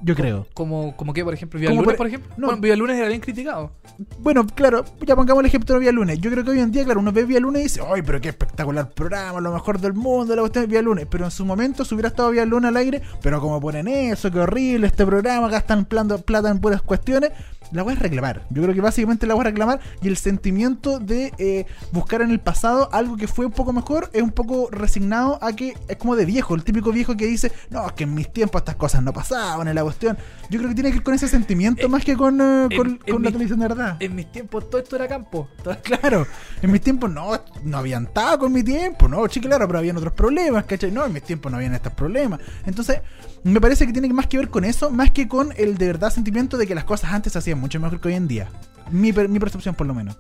Yo creo. Como, como que, por ejemplo, Vía Lunes, por- por ejemplo. no. Bueno, Vía Lunes era bien criticado. Bueno, claro, ya pongamos el ejemplo de Vía Lunes. Yo creo que hoy en día, claro, uno ve Vía Lunes y dice, ¡ay, pero qué espectacular programa! Lo mejor del mundo, la cuestión de Vía Lunes. Pero en su momento, si hubiera estado Vía Lunes al aire, pero como ponen eso, qué horrible este programa, gastan plata en puras cuestiones, la voy a reclamar. Yo creo que básicamente la voy a reclamar y el sentimiento de eh, buscar en el pasado algo que fue un poco mejor es un poco resignado a que es como de viejo, el típico viejo que dice, no, es que en mis tiempos estas cosas no pasaban en la cuestión. Yo creo que tiene que ir con ese sentimiento Eh, más que con, eh, en- con, en la mi- televisión de verdad. En mis tiempos todo esto era campo. Claro, en mis tiempos no, no habían taco en mi tiempo, no, sí, claro, pero habían otros problemas, ¿cachai? No, en mis tiempos no habían estos problemas. Entonces, me parece que tiene más que ver con eso, más que con el de verdad sentimiento de que las cosas antes se hacían mucho mejor que hoy en día. Mi, mi percepción, por lo menos.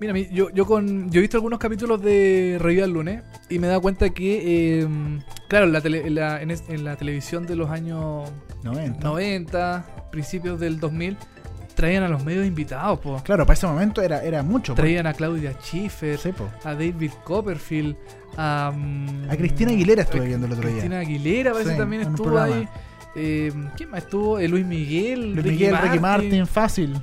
Mira, mi- yo, yo con yo he visto algunos capítulos de Reviva el lunes y me he dado cuenta que, eh, claro, en la, tele- en, la, en es- en la televisión de los años 90. 90, principios del 2000, traían a los medios invitados, po. Claro, para ese momento era, era mucho. po. Traían a Claudia Schiffer, Sí, a David Copperfield, a... mm, A Cristina Aguilera estuve viendo el otro día. Cristina Aguilera parece Sí, también estuvo ahí. Eh, ¿Quién más estuvo? Eh, Luis Miguel, Luis Ricky Miguel, Ricky Martin, Martin, fácil.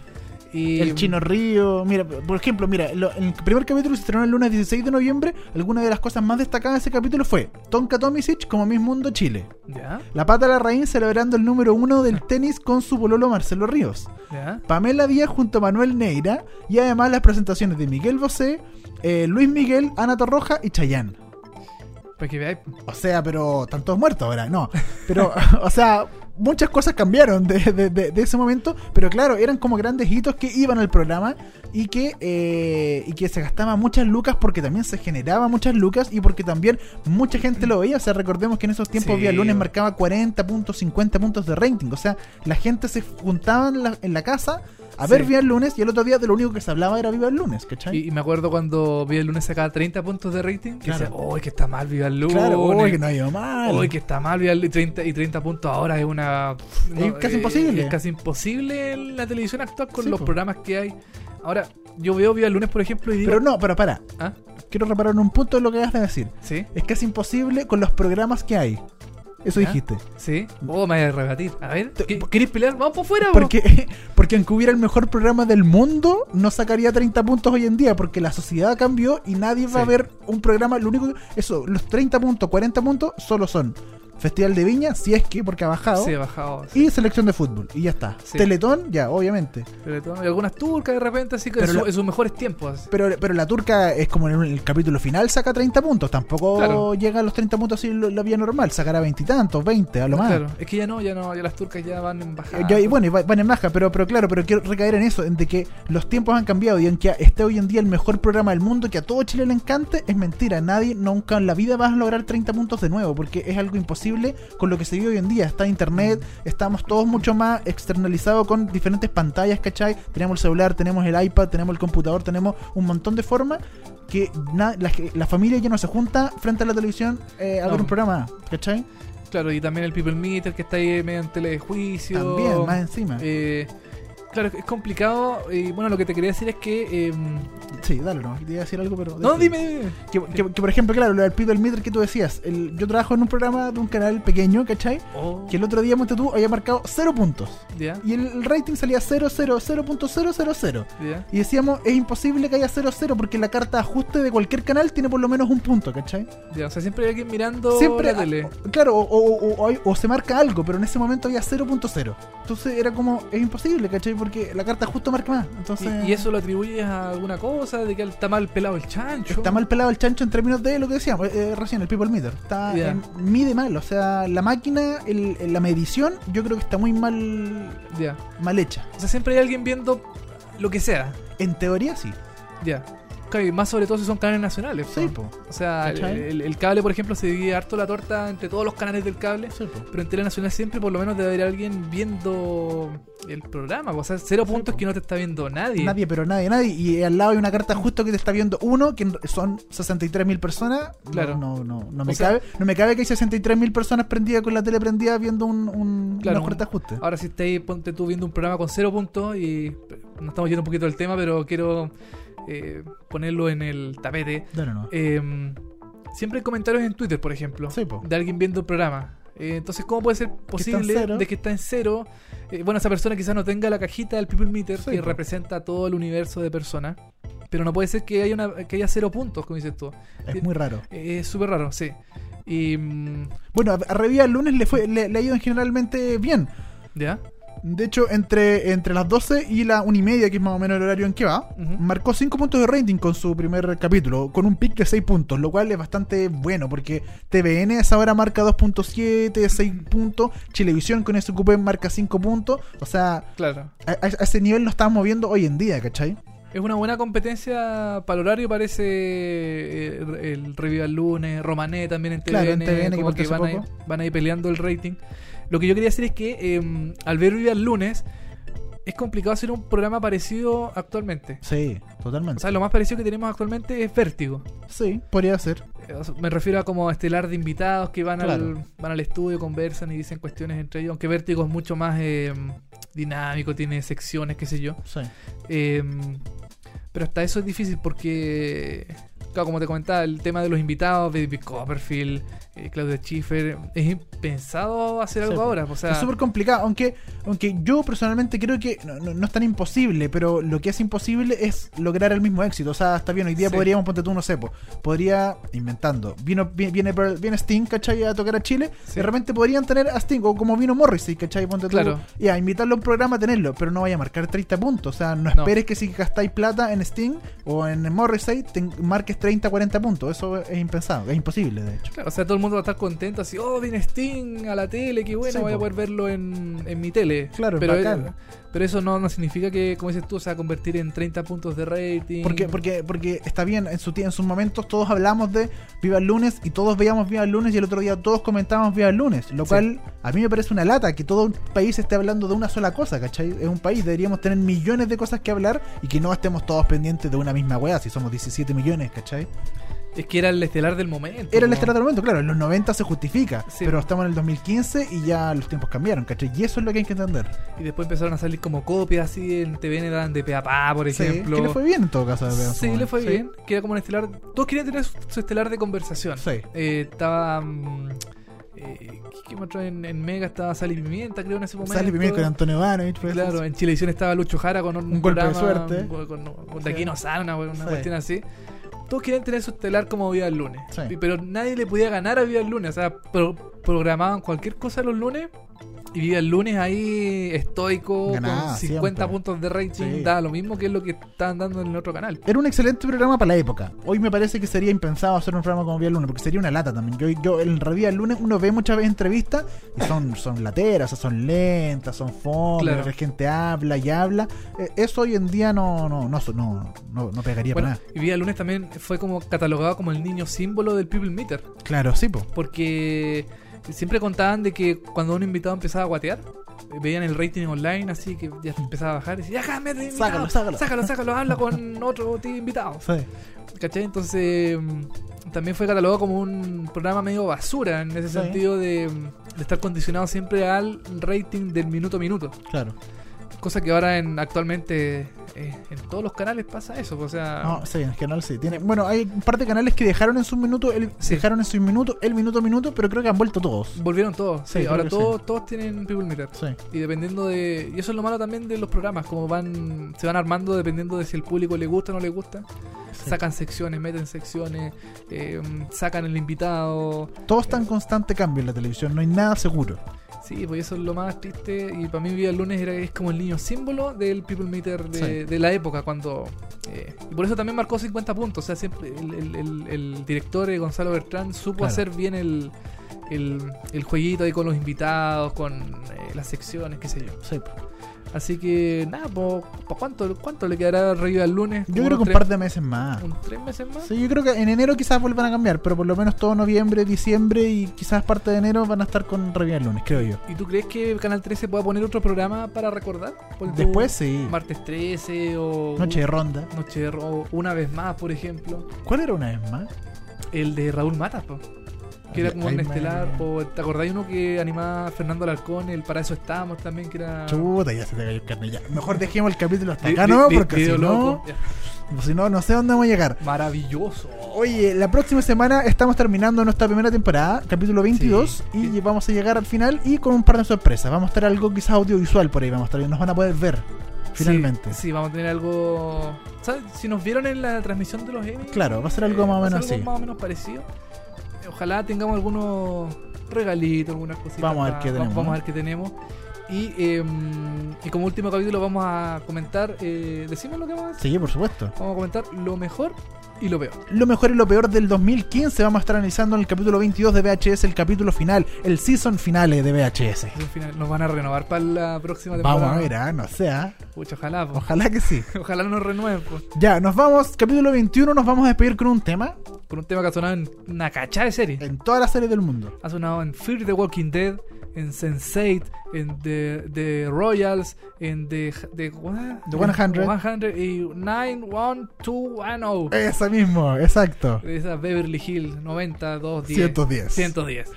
Y- El Chino Río. Mira, por ejemplo, mira, lo- el primer capítulo que se estrenó el lunes 16 de noviembre. Alguna de las cosas más destacadas de ese capítulo fue Tonka Tomisic como Miss Mundo Chile. ¿Ya? La Pata Larraín celebrando el número uno del tenis con su pololo Marcelo Ríos. ¿Ya? Pamela Díaz junto a Manuel Neira. Y además las presentaciones de Miguel Bosé, eh, Luis Miguel, Ana Torroja y Chayanne. O sea, pero están todos muertos ahora, no. Pero, o sea, muchas cosas cambiaron de, de- de- de ese momento. Pero claro, eran como grandes hitos que iban al programa y que, eh, y que se gastaban muchas lucas porque también se generaba muchas lucas y porque también mucha gente lo veía. O sea, recordemos que en esos tiempos Sí. Vía Lunes marcaba 40 puntos, 50 puntos de rating. O sea, la gente se juntaba en la, en la casa a ver Sí. Viva el lunes y el otro día de lo único que se hablaba era Viva el lunes, ¿cachai? Y, y me acuerdo cuando vi el lunes sacaba 30 puntos de rating. Que decía, ¡Uy, que está mal Viva el lunes! claro, uy, que no ha ido mal. Uy, que está mal Viva el lunes! Y 30, y 30 puntos ahora es una. Es casi imposible. Es casi imposible en la televisión actual con Sí, los po. programas que hay. Ahora, yo veo Viva el lunes, por ejemplo, y digo. Pero no, pero para, ¿Ah? quiero reparar en un punto de lo que acabas de decir. ¿Sí? Es casi imposible con los programas que hay. Eso ¿Ya? dijiste. ¿Sí? Oh, me voy a rebatir. A ver, Te- ¿qué- ¿queréis pelear? Vamos por fuera, po. Porque, porque aunque hubiera el mejor programa del mundo, no sacaría 30 puntos hoy en día, porque la sociedad cambió y nadie va a ver un programa. Lo único eso, los 30 puntos, 40 puntos, solo son Festival de Viña, si es que, porque ha bajado, Sí, ha bajado. sí. y selección de fútbol, y ya está. Sí. Teletón, ya, obviamente. Todo- y algunas turcas de repente, así que Pero en, su- la- en sus mejores tiempos. Pero, pero la turca es como en el capítulo final, saca 30 puntos. Tampoco Claro. llega a los 30 puntos así la vía normal, sacará veintitantos, 20, a lo más. Claro, es que ya no, ya no, ya las turcas ya van en bajada. Eh, ya, y bueno, y va- van en baja, pero, pero claro, pero quiero recaer en eso, en de que los tiempos han cambiado y en que esté hoy en día el mejor programa del mundo que a todo Chile le encante, es mentira. Nadie nunca en la vida va a lograr 30 puntos de nuevo, porque es algo imposible con lo que se vive hoy en día. Está internet, estamos todos mucho más externalizados con diferentes pantallas, ¿cachai? Tenemos el celular, tenemos el iPad, tenemos el computador, tenemos un montón de formas que la, la familia ya no se junta frente a la televisión eh, a No. ver un programa, ¿cachai? Claro, y también el People Meter que está ahí medio en telejuicio. También, más encima. Eh, claro, es complicado. Y bueno, lo que te quería decir es que. eh, Sí, dale, no, te iba a decir algo, pero... no, dime, dime. Que, que- que, por ejemplo, claro, lo del People Meter que tú decías. el- yo trabajo en un programa de un canal pequeño, ¿cachai? Oh, Que el otro día, monte tú, había marcado 0 puntos. ya, Y el, rating salía 0, 0, 0.000. ya. Y decíamos, es imposible que haya 0, 0 porque la carta ajuste de cualquier canal tiene por lo menos un punto, ¿cachai? Ya, o sea, siempre hay alguien mirando Siempre, la tele. claro, o, o- o- o se marca algo, pero en ese momento había 0.0. Entonces era como, es imposible, ¿cachai? Porque la carta justo marca más. Entonces, ¿Y, y eso lo atribuyes a alguna cosa? ¿De que está mal pelado el chancho? Está mal pelado el chancho en términos de lo que decíamos eh, eh, recién, el People Meter. Está en- mide mal, o sea, la máquina, el- la medición, yo creo que está muy mal, mal hecha. O sea, siempre hay alguien viendo lo que sea. En teoría sí. Ya. Y más sobre todo si son canales nacionales. Sí, po. O sea, el, el- el cable, por ejemplo, se divide harto la torta entre todos los canales del cable. Sí, po. Pero en Tele Nacional siempre por lo menos debe haber alguien viendo el programa. O sea, cero puntos po. que no te está viendo nadie. Nadie, pero nadie, nadie. Y al lado hay una carta justo que te está viendo uno, que son 63.000 personas. No, Claro. No, no, no, me O sea- cabe, no me cabe que hay 63.000 personas prendidas con la tele prendida viendo un, un Claro. una carta ajuste. Ahora si estáis, ponte tú viendo un programa con cero puntos y nos estamos yendo un poquito del tema, pero quiero eh, ponerlo en el tapete. No, no, no. Eh, siempre hay comentarios en Twitter, por ejemplo, Sí, po. de alguien viendo el programa. Eh, entonces, ¿cómo puede ser posible de que está en cero? Eh, bueno, esa persona quizás no tenga la cajita del People Meter Sí, que po. representa todo el universo de personas. Pero no puede ser que haya, una, que haya cero puntos, como dices tú. Es muy raro. Eh, es súper raro, sí. Y. mm, Bueno, a, a Revía el lunes le, fue, le, le ha ido generalmente bien. ¿Ya? De hecho, entre, entre las 12 y la 1 y media, que es más o menos el horario en que va, marcó 5 puntos de rating con su primer capítulo, con un pick de 6 puntos, lo cual es bastante bueno, porque TVN a esa hora marca 2.7, 6 puntos, Chilevisión con SQP marca 5 puntos, o sea, Claro. a, a- a ese nivel nos estamos moviendo hoy en día, ¿cachai? Es una buena competencia para el horario, parece eh, el Reviva el lunes, Romané también en TVN, Claro, en TVN, que como que hace van ahí, poco. van ahí peleando el rating. Lo que yo quería decir es que eh, al ver Reviva el lunes es complicado hacer un programa parecido actualmente. Sí, O totalmente. sea, lo más parecido que tenemos actualmente es Vértigo. Sí, podría ser. Eh, o Me refiero a como estelar de invitados que van, al, van al estudio, conversan y dicen cuestiones entre ellos. Aunque Vértigo es mucho más eh, dinámico, tiene secciones, qué sé yo. Sí. Eh, pero hasta eso es difícil porque, claro, como te comentaba, el tema de los invitados, David Copperfield, eh, Claudia Schiffer, es impensado hacer algo ahora. O sea, es súper complicado, aunque, aunque yo personalmente creo que no, no- no es tan imposible, pero lo que es imposible es lograr el mismo éxito. O sea, está bien, hoy día Sí. podríamos, ponte tú, no sé, po, podría, inventando, vino, vi- viene, viene Sting, ¿cachai? A tocar a Chile, Sí. de repente podrían tener a Sting, o como vino Morrissey, ¿cachai? Ponte tú, Claro. y a invitarlo a un programa, tenerlo, pero no vaya a marcar 30 puntos. O sea, no No. esperes que si gastáis plata en Sting o en Morrissey, te marques 30, 40 puntos. Eso es impensado, es imposible, de hecho. claro, o sea, todo el mundo va a estar contento, así, oh, viene Sting a la tele, qué bueno, Sí, voy a po. poder verlo en, en mi tele. Claro, pero, bacán. eh, pero eso no, no significa que, como dices tú, se va a convertir en 30 puntos de rating. Porque, porque, porque está bien, en, su, en sus momentos todos hablamos de Viva el lunes y todos veíamos Viva el lunes y el otro día todos comentábamos Viva el lunes. Lo Sí. cual a mí me parece una lata que todo un país esté hablando de una sola cosa, ¿cachai? Es un país, deberíamos tener millones de cosas que hablar y que no estemos todos pendientes de una misma weá, si somos 17 millones, ¿cachai? Es que era el estelar del momento. Era el estelar del momento, claro, en los 90 se justifica, Sí. pero estamos en el 2015 y ya los tiempos cambiaron, ¿cachai? Y eso es lo que hay que entender. Y después empezaron a salir como copias así en TVN de pe a pa, por Sí, ejemplo. que le fue bien en todo caso. su Sí, le fue Sí. bien. Que era como un estelar. Todos querían tener su, su estelar de conversación. Sí. Eh, estaba. mm, eh, ¿Qué más en, en Mega estaba Pimienta, creo, en ese momento. Primero con Antonio Ivanovich, Claro, en Chilevisión estaba Lucho Jara con un, Un golpe de suerte. Con, con- con de aquí Sí. no sale, una, una Sí. cuestión así. Todos querían tener su estelar como Viva el lunes. Sí. Pero nadie le podía ganar a Viva el lunes. O sea, pro- programaban cualquier cosa los lunes. Y Viva el lunes ahí estoico, con 50 siempre. puntos de rating. Sí. Da lo mismo que es lo que estaban dando en el otro canal. Era un excelente programa para la época. Hoy me parece que sería impensado hacer un programa como Vía el Lunes, porque sería una lata también. Yo, yo en realidad el lunes uno ve muchas veces entrevistas y son, son lateras, o sea, son lentas, son Claro. la gente habla y habla. Eh, eso hoy en día no, no, no, no, no, no pegaría Bueno, para nada. y el lunes también fue como catalogado como el niño símbolo del People Meter. Claro, sí, po. Porque siempre contaban de que cuando un invitado empezaba a guatear, veían el rating online así que ya empezaba a bajar y decían, ya invitado, Sácalo, sácalo". sácalo, sácalo, habla con otro tío invitado. Sí. ¿Cachai? Entonces mm, también fue catalogado como un programa medio basura en ese Sí. sentido de, mm, de estar condicionado siempre al rating del minuto a minuto. Claro. Cosa que ahora en actualmente eh, en todos los canales pasa eso. O sea, No, sí, en el canal sí. Tiene, bueno, hay un par de canales que dejaron en su minuto, el, Sí. dejaron en su minuto, el minuto a minuto, pero creo que han vuelto todos. volvieron todos. Sí, Sí, ahora todos, todos tienen People Meter. Sí. Y dependiendo de. Y eso es lo malo también de los programas, como van. Se van armando dependiendo de si el público le gusta o no le gusta. Sí. Sacan secciones, meten secciones, eh, sacan el invitado. Todo está en constante cambio en la televisión, no hay nada seguro. Sí, pues eso es lo más triste. Y para mí, Vida el lunes era, es como el niño símbolo del People Meter de, Sí. de la época. cuando eh, Y por eso también marcó 50 puntos. O sea, siempre el, el- el- el director eh, Gonzalo Bertrán supo Claro. hacer bien el, el, el jueguito ahí con los invitados, con eh, las secciones, qué sé yo. Sí. Así que, nada, po ¿cuánto, ¿cuánto le quedará arriba el lunes? Yo creo que un par de meses más. ¿Un tres meses más? Sí, yo creo que en enero quizás vuelvan a cambiar, pero por lo menos todo noviembre, diciembre y quizás parte de enero van a estar con Revía el lunes, creo yo. ¿Y tú crees que Canal 13 pueda poner otro programa para recordar? Después sí. Martes 13 o. Noche de ronda. Noche de Ro- Una vez más, por ejemplo. ¿Cuál era una vez más? El de Raúl Matas, po. Que era como un estelar. O, ¿Te acordáis uno que animaba Fernando Alarcón? El Para eso estábamos también, que era. Chuta, ya se te cayó el carne ya. Mejor dejemos el capítulo hasta acá, ¿no? Porque si no, si no, no sé dónde vamos a llegar. Maravilloso. Oye, la próxima semana estamos terminando nuestra primera temporada, capítulo 22, Sí. y vamos a llegar al final y con un par de sorpresas. Vamos a estar algo quizás audiovisual por ahí, vamos a estar, nos van a poder ver finalmente. Sí, sí, vamos a tener algo. ¿sabes? Si nos vieron en la transmisión de los Emmy. Claro, va a ser algo eh, más o menos algo así. más o menos parecido. Eh, Ojalá tengamos algunos regalitos, algunas cositas. Vamos a ver qué tenemos, Vamos a ¿no? ver qué tenemos. Y, eh, y como último capítulo vamos a comentar. Eh, ¿Decimos lo que vamos a decir? Sí, por supuesto. Vamos a comentar lo mejor y lo peor. Lo mejor y lo peor del 2015 vamos a estar analizando en el capítulo 22 de VHS, el capítulo final, el season finale de VHS. Final nos van a renovar para la próxima temporada. Vamos a ver, ah, no sé, ah. Ojalá, po. ojalá que sí. ojalá nos renueven. Ya, nos vamos, capítulo 21, nos vamos a despedir con un tema Por un tema que ha sonado en una cachada de serie. en todas las series del mundo. Ha sonado en Fear the Walking Dead, en Sense8, en The, The Royals, en The, the, what? The 100. 100 y 91210. Esa mismo, exacto. Esa Beverly Hills 9210. 110. 110.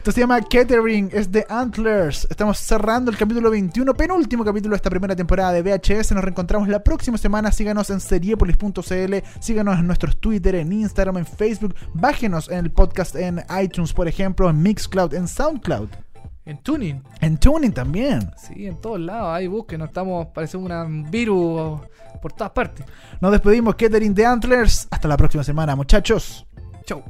Esto se llama Catering, es de Antlers. Estamos cerrando el capítulo 21, penúltimo capítulo de esta primera temporada de VHS. Nos reencontramos la próxima semana. Síganos en seriepolis.cl, síganos en nuestros Twitter, en Instagram, en Facebook. Bájenos en el podcast en iTunes, por ejemplo, en Mixcloud, en Soundcloud, En Tuning. en Tuning también. Sí, en todos lados. Ahí busquen. Estamos, parece un virus por todas partes. Nos despedimos, Catering de Antlers. Hasta la próxima semana, muchachos. Chau.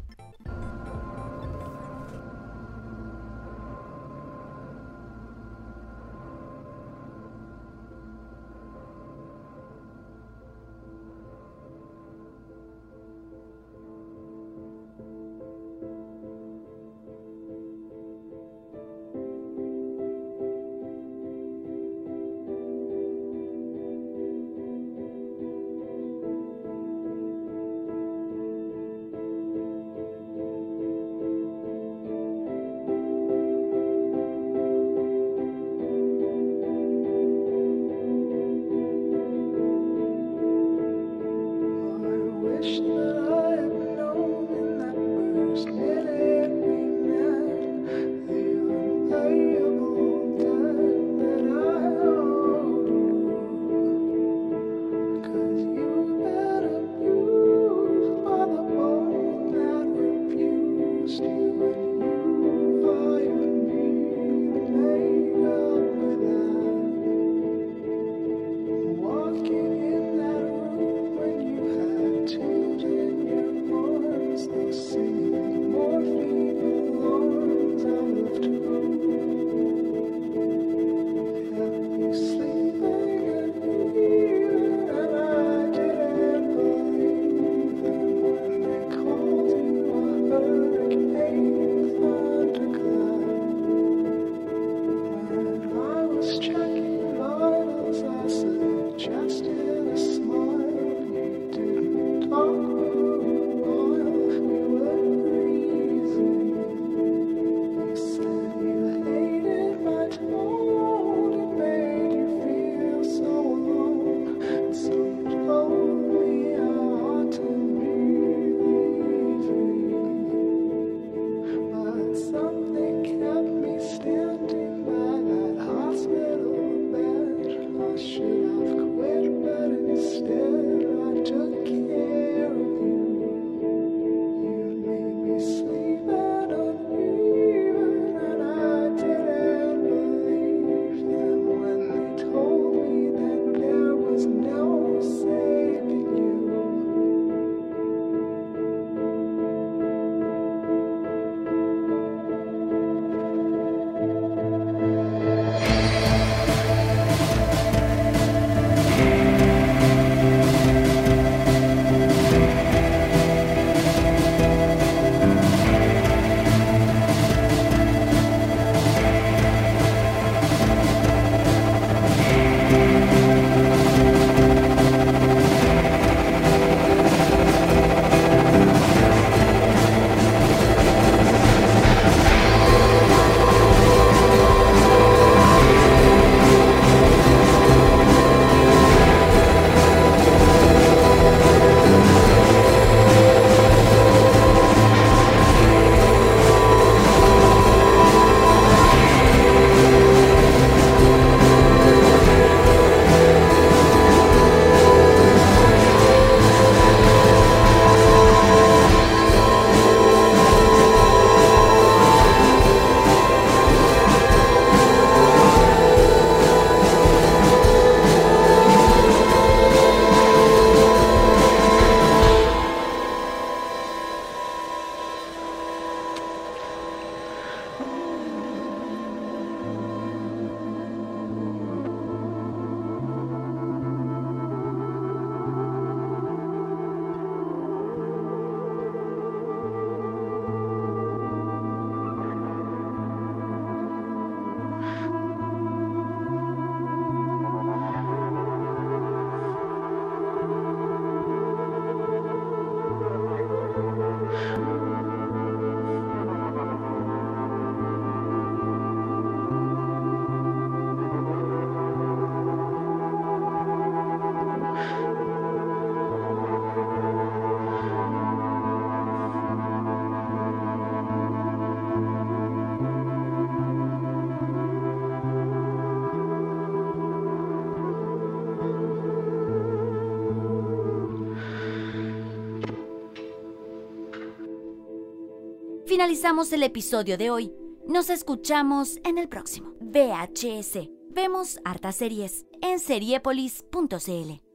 Finalizamos el episodio de hoy. Nos escuchamos en el próximo. VHS. Vemos hartas series en seriepolis.cl.